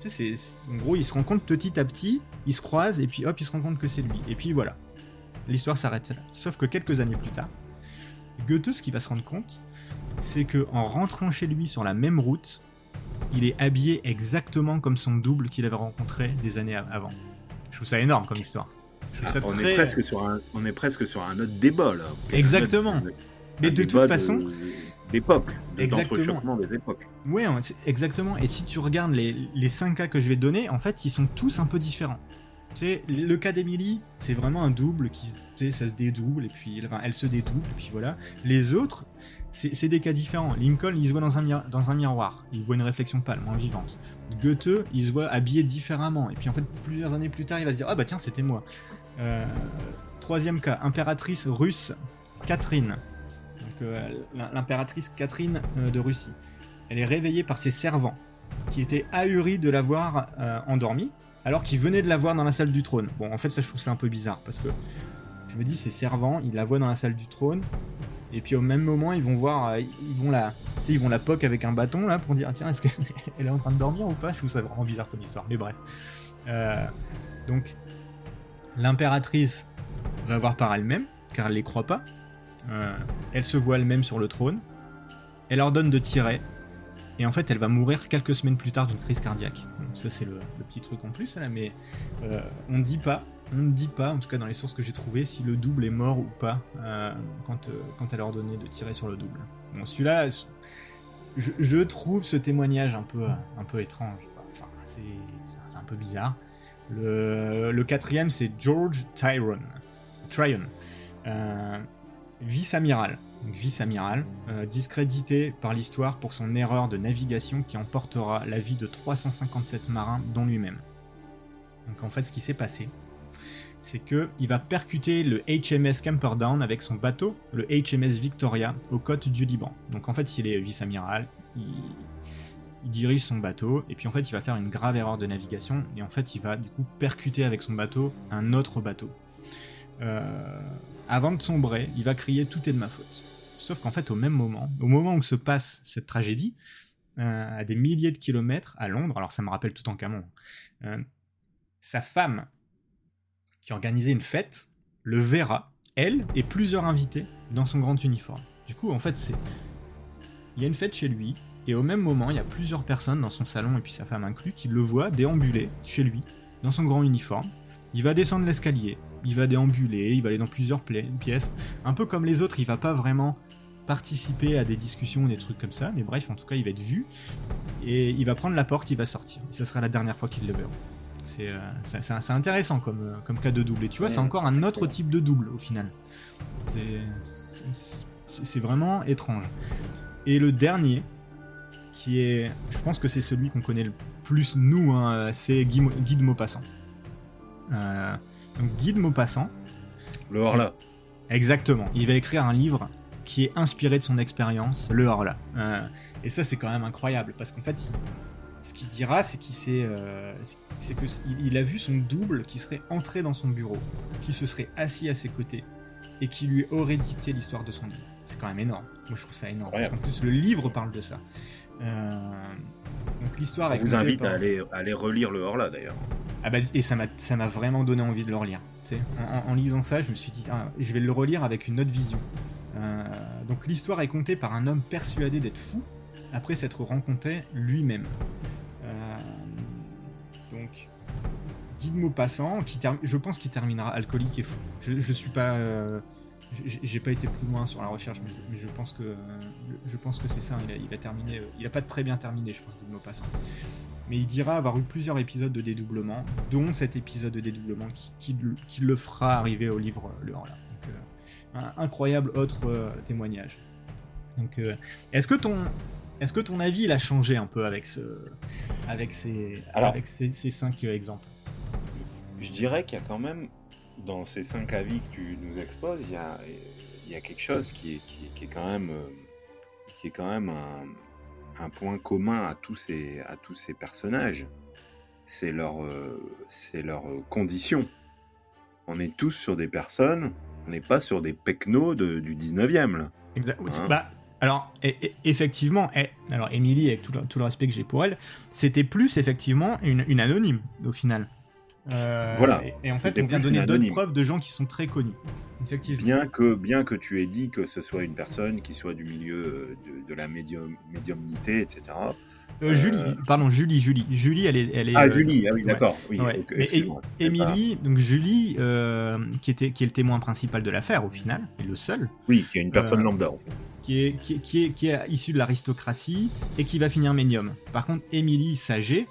Tu sais, c'est, en gros, il se rend compte petit à petit, il se croise et puis hop, il se rend compte que c'est lui. Et puis voilà, l'histoire s'arrête là. Sauf que quelques années plus tard, Goethe, ce qu'il va se rendre compte, c'est que en rentrant chez lui sur la même route, il est habillé exactement comme son double qu'il avait rencontré des années avant. Je trouve ça énorme comme histoire. Ah, on, est presque sur un, on est presque sur un autre débat là. Exactement. Mais de toute façon. D'époque, exactement. des époques. Oui, exactement. Et si tu regardes les, les 5 cas que je vais te donner, en fait, ils sont tous un peu différents. Tu le cas d'Emily, c'est vraiment un double qui, ça se dédouble, et puis, enfin, elle se dédouble, et puis voilà. Les autres, c'est des cas différents. Lincoln, il se voit dans un, dans un miroir, il voit une réflexion pâle, moins vivante. Goethe, il se voit habillé différemment, et puis en fait, plusieurs années plus tard, il va se dire, ah bah tiens, c'était moi. Euh, troisième cas, impératrice russe, Catherine. Euh, l'impératrice Catherine euh, de Russie. Elle est réveillée par ses servants, qui étaient ahuris de la voir endormie alors qu'il venait de la voir dans la salle du trône. Bon, en fait, ça, je trouve ça un peu bizarre, parce que je me dis, c'est servants, ils la voient dans la salle du trône, et puis au même moment, ils vont voir, euh, ils vont la, ils vont la poque avec un bâton, là, pour dire, tiens, est-ce qu'elle est en train de dormir ou pas? Je trouve ça vraiment bizarre comme histoire, mais bref. Euh, donc, l'impératrice va voir par elle-même, car elle les croit pas. Euh, elle se voit elle-même sur le trône. Elle ordonne de tirer. Et en fait, elle va mourir quelques semaines plus tard d'une crise cardiaque. ça, c'est le, petit truc en plus, là, mais euh, on ne dit pas, on ne dit pas, en tout cas dans les sources que j'ai trouvées, si le double est mort ou pas euh, quand, euh, quand elle a ordonné de tirer sur le double. Bon, celui-là, je, trouve ce témoignage un peu, un peu étrange. Enfin, c'est un peu bizarre. Le, quatrième, c'est George Tyrone. Tryon. Vice-amiral. Vice-amiral, euh, discrédité par l'histoire pour son erreur de navigation qui emportera la vie de 357 marins, dont lui-même. Donc en fait, ce qui s'est passé, c'est que il va percuter le HMS Camperdown avec son bateau, le HMS Victoria, aux côtes du Liban. Donc en fait, il est vice-amiral, il, dirige son bateau, et puis en fait, il va faire une grave erreur de navigation, et en fait, il va du coup percuter avec son bateau un autre bateau. Euh, avant de sombrer, il va crier tout est de ma faute. Sauf qu'en fait, au même moment, au moment où se passe cette tragédie, euh, à des milliers de kilomètres à Londres, alors ça me rappelle tout en Camon, euh, sa femme qui organisait une fête, le verra, elle et plusieurs invités, dans son grand uniforme. Du coup, en fait, c'est. Il y a une fête chez lui, et au même moment, il y a plusieurs personnes dans son salon, et puis sa femme inclus, qui le voient déambuler chez lui, dans son grand uniforme. Il va descendre l'escalier, il va déambuler, il va aller dans plusieurs pièces. Un peu comme les autres, il va pas vraiment participer à des discussions ou des trucs comme ça, mais bref, en tout cas, il va être vu, et il va prendre la porte, il va sortir. Et ce sera la dernière fois qu'il le verra. Euh, c'est intéressant comme, euh, comme cas de double. Et tu vois, c'est encore un autre type de double au final. C'est vraiment étrange. Et le dernier, qui est, je pense que c'est celui qu'on connaît le plus nous, hein, c'est Guy, de Maupassant. Euh, donc Guy de Maupassant. Le Horla. Exactement. Il va écrire un livre qui est inspiré de son expérience, le Horla. Euh, et ça, c'est quand même incroyable parce qu'en fait, ce qu'il dira, c'est qu'il euh, c'est que il a vu son double qui serait entré dans son bureau, qui se serait assis à ses côtés et qui lui aurait dicté l'histoire de son livre. C'est quand même énorme. Moi, je trouve ça énorme. Parce qu'en plus, le livre parle de ça. Euh, donc l'histoire. On vous invite à, aller, aller relire le Horla d'ailleurs. Ah bah, et ça m'a vraiment donné envie de le relire. En, en, lisant ça, je me suis dit, ah, je vais le relire avec une autre vision. Euh, donc l'histoire est contée par un homme persuadé d'être fou, après s'être rencontré lui-même. Euh, donc, Guy de Maupassant, qui je pense qu'il terminera alcoolique et fou. Je, je suis pas. Euh, j'ai pas été plus loin sur la recherche, mais je, pense que je pense que c'est ça. Il a, il a, terminé. Il a pas très bien terminé, je pense, Guy de Maupassant. Mais il dira avoir eu plusieurs épisodes de dédoublement, dont cet épisode de dédoublement qui, qui, le fera arriver au livre Le Horla. Euh, un incroyable autre témoignage. Donc, est-ce que ton est-ce que ton avis il a changé un peu avec, ce, avec, ces, avec ces, cinq exemples? Je dirais qu'il y a quand même, dans ces cinq avis que tu nous exposes, il y a, il y a quelque chose qui est, qui, est quand même, qui est quand même un, un, point commun à tous ces, à tous ces personnages. C'est leur, c'est leur condition. On est tous sur des personnes, on n'est pas sur des pecnos de, du 19e. Là. Hein bah, alors, effectivement, alors Emily, avec tout le, respect que j'ai pour elle, c'était plus effectivement une, anonyme au final. Euh, voilà. Et, en fait, on vient donner d'autres preuves de gens qui sont très connus. Effectivement. Bien que, bien que tu aies dit que ce soit une personne qui soit du milieu de, la médium, médiumnité, etc. Euh, Julie, euh, pardon, Julie, Julie. Julie, elle est. Elle est ah, Julie, ah oui, d'accord. Oui, Émilie, donc Julie, qui, était, qui est le témoin principal de l'affaire au final, et le seul. Oui, qui est une personne lambda en fait qui est, qui, est, qui est issu de l'aristocratie et qui va finir médium. Par contre, Émilie Saget,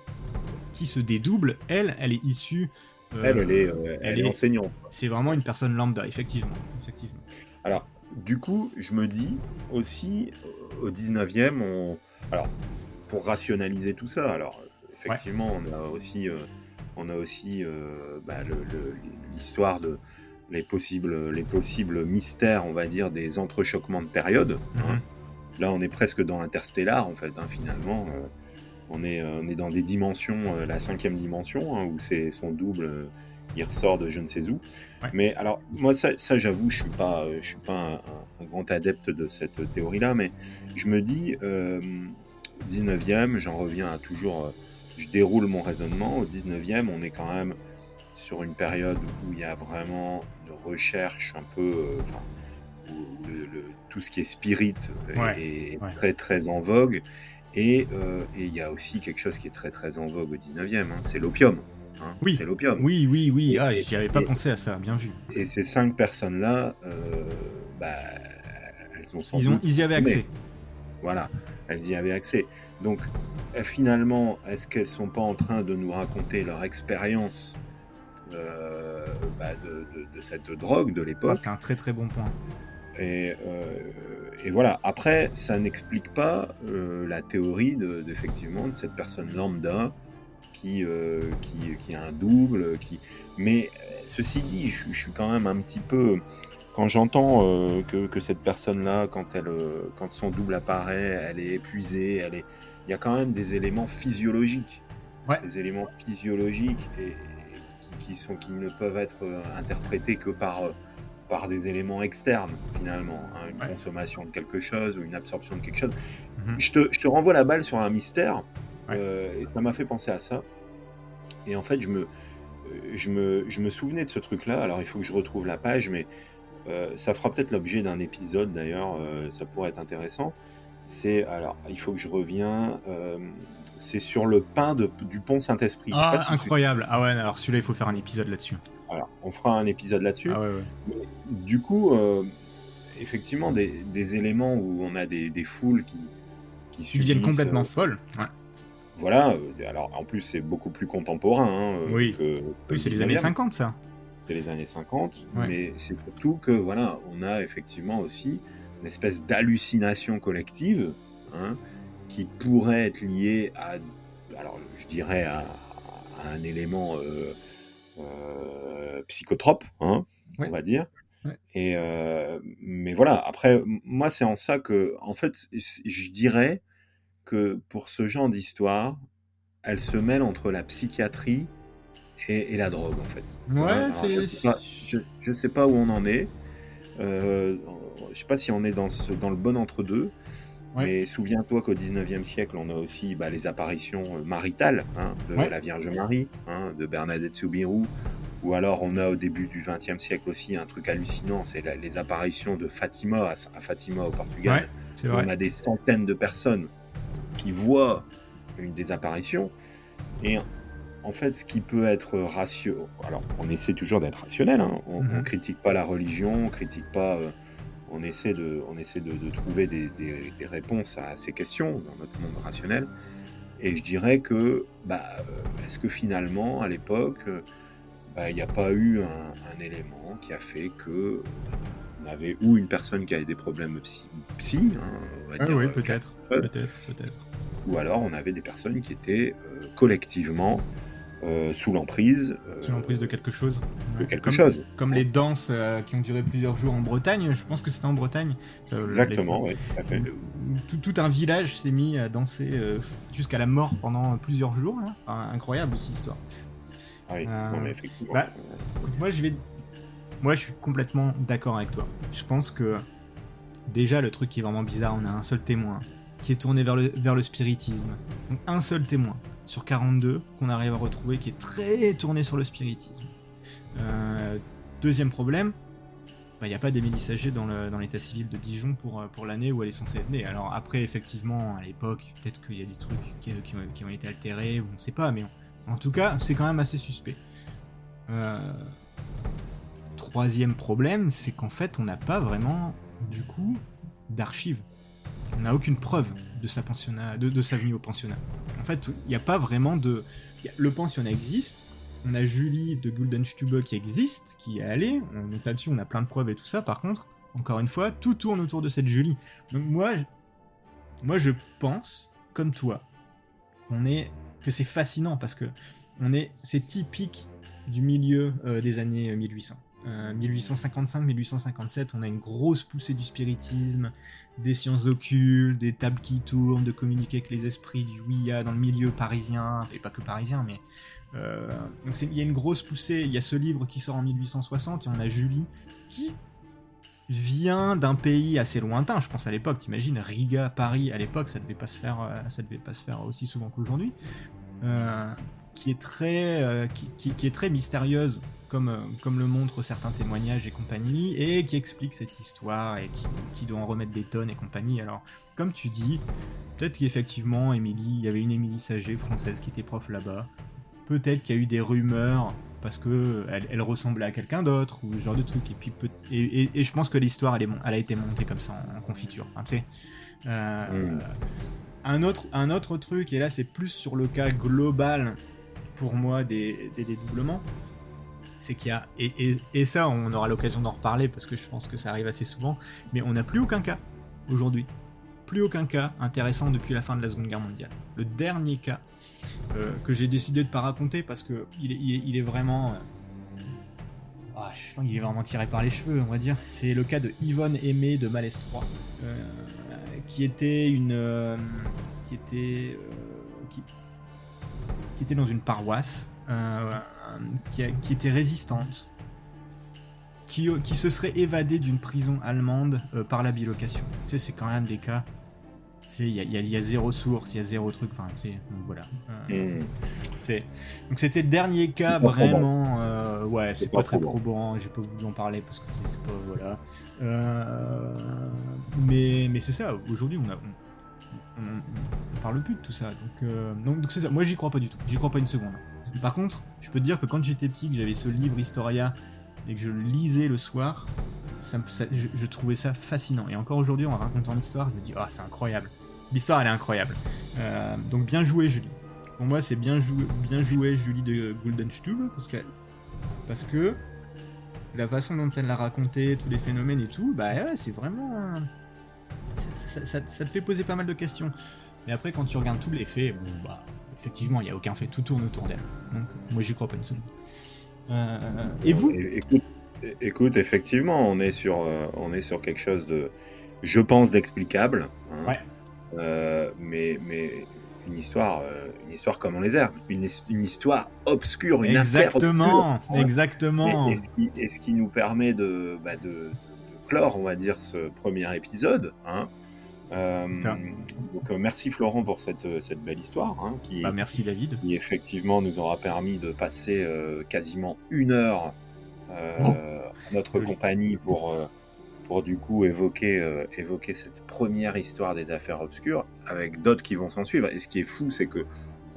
qui se dédouble, elle, elle est issue. Euh, elle, elle est, euh, elle, est, enseignante. C'est vraiment une personne lambda, effectivement. effectivement. Alors, du coup, je me dis aussi, euh, au 19e, on... alors, pour rationaliser tout ça, alors, effectivement, on a aussi, on a aussi bah, l'histoire de les possibles, les possibles mystères, on va dire, des entrechoquements de période. Hein. Mhm. Là, on est presque dans Interstellar, en fait, hein, finalement. Euh, on, est, euh, on est dans des dimensions, euh, la cinquième dimension, hein, où c'est son double, il ressort de je ne sais où. Mais alors, moi, ça, j'avoue, je ne suis pas, je suis pas un, grand adepte de cette théorie-là, mais je me dis, 19e, j'en reviens à toujours, je déroule mon raisonnement, au 19e, on est quand même sur une période où il y a vraiment de recherche un peu, euh, où le, tout ce qui est spirit est, très très en vogue. Euh, et il y a aussi quelque chose qui est très très en vogue au 19e, hein, c'est l'opium. Hein, oui, c'est l'opium. Oui, oui, oui. Ah, j'y avais pas pensé à ça, bien vu. Et ces cinq personnes-là, euh, bah, elles ont ils, ont, ils y avaient accès. Voilà, elles y avaient accès. Donc, euh, finalement, est-ce qu'elles sont pas en train de nous raconter leur expérience euh, bah, de, cette drogue de l'époque? C'est un très très bon point. Et, et voilà. Après, ça n'explique pas la théorie de, effectivement de cette personne lambda qui, qui, qui, a un double, qui. Mais ceci dit, je, suis quand même un petit peu quand j'entends euh, que, cette personne-là, quand, elle, euh, quand son double apparaît, elle est épuisée, elle est... il y a quand même des éléments physiologiques. Des éléments physiologiques et, qui, sont, qui ne peuvent être euh, interprétés que par, par des éléments externes, finalement. Hein, une consommation de quelque chose ou une absorption de quelque chose. Mhm. je, te, je, te, renvoie la balle sur un mystère et ça m'a fait penser à ça. Et en fait, je me, je me, je me souvenais de ce truc-là. Alors, il faut que je retrouve la page, mais euh, ça fera peut-être l'objet d'un épisode d'ailleurs, euh, ça pourrait être intéressant. C'est alors, il faut que je reviens. Euh, c'est sur le pain de, du pont Saint-Esprit. Ah, incroyable. Ah ouais, alors celui-là, il faut faire un épisode là-dessus. Alors, on fera un épisode là-dessus. Ah ouais, ouais. Du coup, effectivement, des, des, éléments où on a des, des foules qui, qui, deviennent complètement folles. Ouais. Voilà, alors en plus c'est beaucoup plus contemporain. Hein, oui, oui c'est les années 50 ça les années 50, mais c'est surtout que voilà, on a effectivement aussi une espèce d'hallucination collective hein, qui pourrait être liée à, alors je dirais à, un élément euh, euh, psychotrope, hein, on va dire. Et euh, mais voilà, après moi c'est en ça que en fait je dirais que pour ce genre d'histoire, elle se mêle entre la psychiatrie et, la drogue en fait. Ouais, Je, ne sais pas où on en est. Euh, je sais pas si on est dans, ce, dans le bon entre-deux. Mais souviens-toi qu'au 19e siècle, on a aussi bah, les apparitions euh, maritales hein, de la Vierge Marie, hein, de Bernadette Soubirou, ou alors on a au début du 20e siècle aussi un truc hallucinant, c'est les apparitions de Fatima à, Fatima au Portugal. Ouais, on a des centaines de personnes qui voient une des apparitions. Et en fait, ce qui peut être rationnel, alors on essaie toujours d'être rationnel, hein. on, ne mhm. critique pas la religion, on critique pas, euh, on essaie de, on essaie de, trouver des, réponses à ces questions dans notre monde rationnel. Et je dirais que, bah, euh, est-ce que finalement, à l'époque, euh, bah, il n'y a pas eu un, élément qui a fait que on avait ou une personne qui avait des problèmes psy, hein, on va ah oui, peut-être, peut-être, peut-être. Ou alors on avait des personnes qui étaient collectivement euh, sous l'emprise. Euh, sous l'emprise de quelque chose. De quelque comme, chose. Comme les danses euh, qui ont duré plusieurs jours en Bretagne, je pense que c'était en Bretagne. Exactement, oui, tout, un village s'est mis à danser jusqu'à la mort pendant plusieurs jours. incroyable aussi, histoire. Ah oui, non, mais effectivement. Bah, moi, je vais. Moi, je suis complètement d'accord avec toi. Je pense que déjà, le truc qui est vraiment bizarre, on a un seul témoin qui est tourné vers le, vers le spiritisme. Donc, un seul témoin sur 42 qu'on arrive à retrouver qui est très tourné sur le spiritisme. Euh, deuxième problème, il bah, n'y a pas d'Émilie Saget dans l'état civil de Dijon pour, euh, pour l'année où elle est censée être née. Alors après, effectivement, à l'époque, peut-être qu'il y a des trucs qui, qui, ont, été altérés, on ne sait pas, mais en tout cas, c'est quand même assez suspect. Euh, troisième problème, c'est qu'en fait, on n'a pas vraiment, du coup, d'archives. On n'a aucune preuve de sa, venue au pensionnat. En fait, il n'y a pas vraiment de... Le pensionnat existe, on a Julie de Guldenstube qui existe, qui est allée, donc là-dessus on a plein de preuves et tout ça, par contre, encore une fois, tout tourne autour de cette Julie. Donc moi, je, je pense, comme toi, on est, que c'est fascinant parce que on est, c'est typique du milieu euh, des années 1800. 1855-1857, euh, on a une grosse poussée du spiritisme, des sciences occultes, des tables qui tournent, de communiquer avec les esprits du Ouïa dans le milieu parisien, et pas que parisien, mais... Euh, donc il y a une grosse poussée, il y a ce livre qui sort en 1860, et on a Julie, qui vient d'un pays assez lointain, je pense à l'époque, t'imagines, Riga, Paris, à l'époque, ça devait pas se faire, euh, ça devait pas se faire aussi souvent qu'aujourd'hui, qui qui, est très mystérieuse comme, euh, comme le montrent certains témoignages et compagnie, et qui explique cette histoire et qui, doit en remettre des tonnes et compagnie. Alors, comme tu dis, peut-être qu'effectivement, Émilie, il y avait une Émilie Saget française qui était prof là-bas. Peut-être qu'il y a eu des rumeurs parce que elle, ressemblait à quelqu'un d'autre ou ce genre de truc. Et puis et, je pense que l'histoire elle, elle, a été montée comme ça en, confiture. tu sais, Hmm. un, autre, un autre truc, et là c'est plus sur le cas global pour moi des, dédoublements, c'est qu'il y a, et, et, ça on aura l'occasion d'en reparler parce que je pense que ça arrive assez souvent, mais on n'a plus aucun cas aujourd'hui. Plus aucun cas intéressant depuis la fin de la Seconde Guerre mondiale. Le dernier cas euh, que j'ai décidé de pas raconter parce que il est, il est, vraiment. Euh, ah, je qu'il est vraiment tiré par les cheveux, on va dire. C'est le cas de Yvonne Aimé de Malaise 3, euh, qui était une. qui était. Qui, était dans une paroisse, qui, qui, était résistante, qui, qui, se serait évadée d'une prison allemande par la bilocation. Tu sais, c'est quand même des cas il y, a zéro source, il y a zéro truc, enfin, tu voilà. Euh, hmm. Donc c'était le dernier cas vraiment, euh, ouais, c'est pas, très probant, j'ai pas voulu en parler parce que c'est pas, voilà. Euh, mais mais c'est ça, aujourd'hui on a... On, parle plus de tout ça, donc donc c'est ça. Moi j'y crois pas du tout, j'y crois pas une seconde. Par contre, je peux te dire que quand j'étais petit, que j'avais ce livre Historia et que je le lisais le soir, ça, je, trouvais ça fascinant. Et encore aujourd'hui, en racontant l'histoire, je me dis, ah, c'est incroyable. L'histoire, elle est incroyable. Euh, donc bien joué, Julie. Pour moi, c'est bien joué, bien joué, Julie de Goldenstube, parce que, parce que la façon dont elle l'a raconté, tous les phénomènes et tout, bah ouais, c'est vraiment. Ça, te fait poser pas mal de questions. Mais après, quand tu regardes tous les faits, bon, bah, effectivement, il n'y a aucun fait, tout tourne autour d'elle. Donc, moi, j'y crois pas une seconde. Euh, et vous écoute, écoute, effectivement, on est, sur, euh, on est sur quelque chose de, je pense, d'explicable. Hein. Ouais. Euh, mais, mais une histoire, une histoire comme on les aime, une, une histoire obscure, une exactement, affaire obscure, exactement. Et, ce qui, et, ce qui, nous permet de, bah de, de, clore, on va dire, ce premier épisode. Hein. Euh, donc merci Florent pour cette, cette belle histoire. Hein, qui, bah, merci David. Qui effectivement nous aura permis de passer quasiment une heure oh. notre compagnie pour pour du coup évoquer, euh, évoquer cette première histoire des affaires obscures, avec d'autres qui vont s'en suivre. Et ce qui est fou, c'est que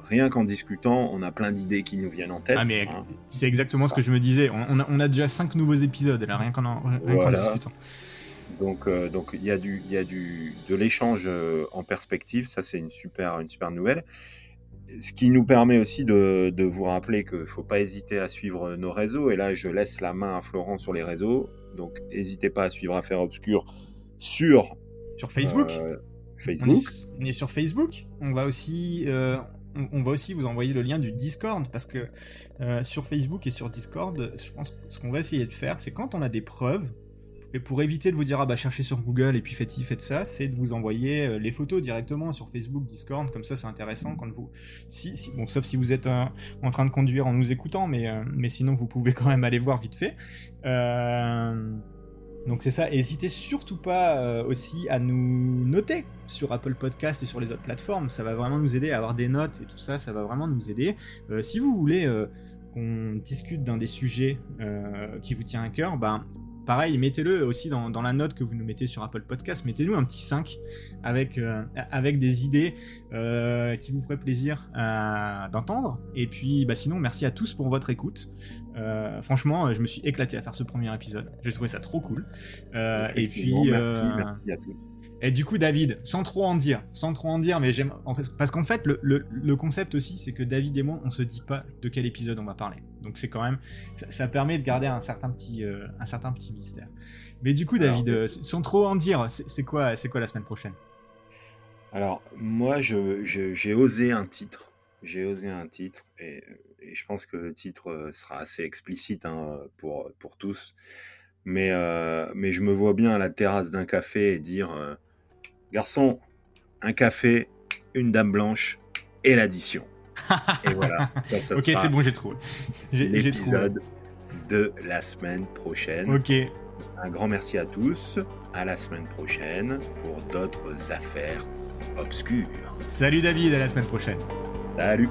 rien qu'en discutant, on a plein d'idées qui nous viennent en tête. Ah, mais hein. c'est exactement ce que je me disais. On a, on a déjà cinq nouveaux épisodes, là, rien qu'en discutant. Donc, euh, donc il y a du, il y a du, de l'échange euh, en perspective. Ça, c'est une super, une super nouvelle. Ce qui nous permet aussi de, de vous rappeler qu'il ne faut pas hésiter à suivre nos réseaux. Et là, je laisse la main à Florent sur les réseaux. Donc, n'hésitez pas à suivre Affaires Obscures sur sur Facebook. Euh, Facebook. On est, sur Facebook. On va aussi euh, on, va aussi vous envoyer le lien du Discord parce que euh, sur Facebook et sur Discord, je pense que ce qu'on va essayer de faire, c'est quand on a des preuves et pour éviter de vous dire ah bah cherchez sur Google et puis faites ci, faites ça, c'est de vous envoyer euh, les photos directement sur Facebook, Discord, comme ça c'est intéressant quand vous. Si, si, bon, sauf si vous êtes euh, en train de conduire en nous écoutant, mais, euh, mais sinon vous pouvez quand même aller voir vite fait. Donc c'est ça, n'hésitez surtout pas aussi à nous noter sur Apple Podcast et sur les autres plateformes, ça va vraiment nous aider à avoir des notes et tout ça, ça va vraiment nous aider. si vous voulez qu'on discute d'un des sujets qui vous tient à cœur, ben pareil, mettez-le aussi dans, la note que vous nous mettez sur Apple Podcast. Mettez-nous un petit 5 avec, euh, avec des idées euh, qui vous feraient plaisir euh, d'entendre. Et puis, bah, sinon, merci à tous pour votre écoute. Franchement, je me suis éclaté à faire ce premier épisode. J'ai trouvé ça trop cool. et puis, merci à tous. Et du coup, David, sans trop en dire, sans trop en dire, mais j'aime. parce qu'en fait, le, concept aussi, c'est que David et moi, on se dit pas de quel épisode on va parler. Donc c'est quand même. Ça, permet de garder un certain petit, euh, un certain petit mystère. Mais du coup, David, euh, sans trop en dire, c'est quoi, c'est quoi la semaine prochaine? Alors, moi, j'ai osé un titre. J'ai osé un titre. Et, je pense que le titre euh, sera assez explicite hein, pour, pour tous. Mais, mais je me vois bien à la terrasse d'un café et dire Garçon, un café, une dame blanche et l'addition. et voilà. ok, c'est bon, j'ai trouvé. J'ai trouvé. de la semaine prochaine. Ok. Un grand merci à tous. À la semaine prochaine pour d'autres affaires obscures. Salut David, à la semaine prochaine. Salut.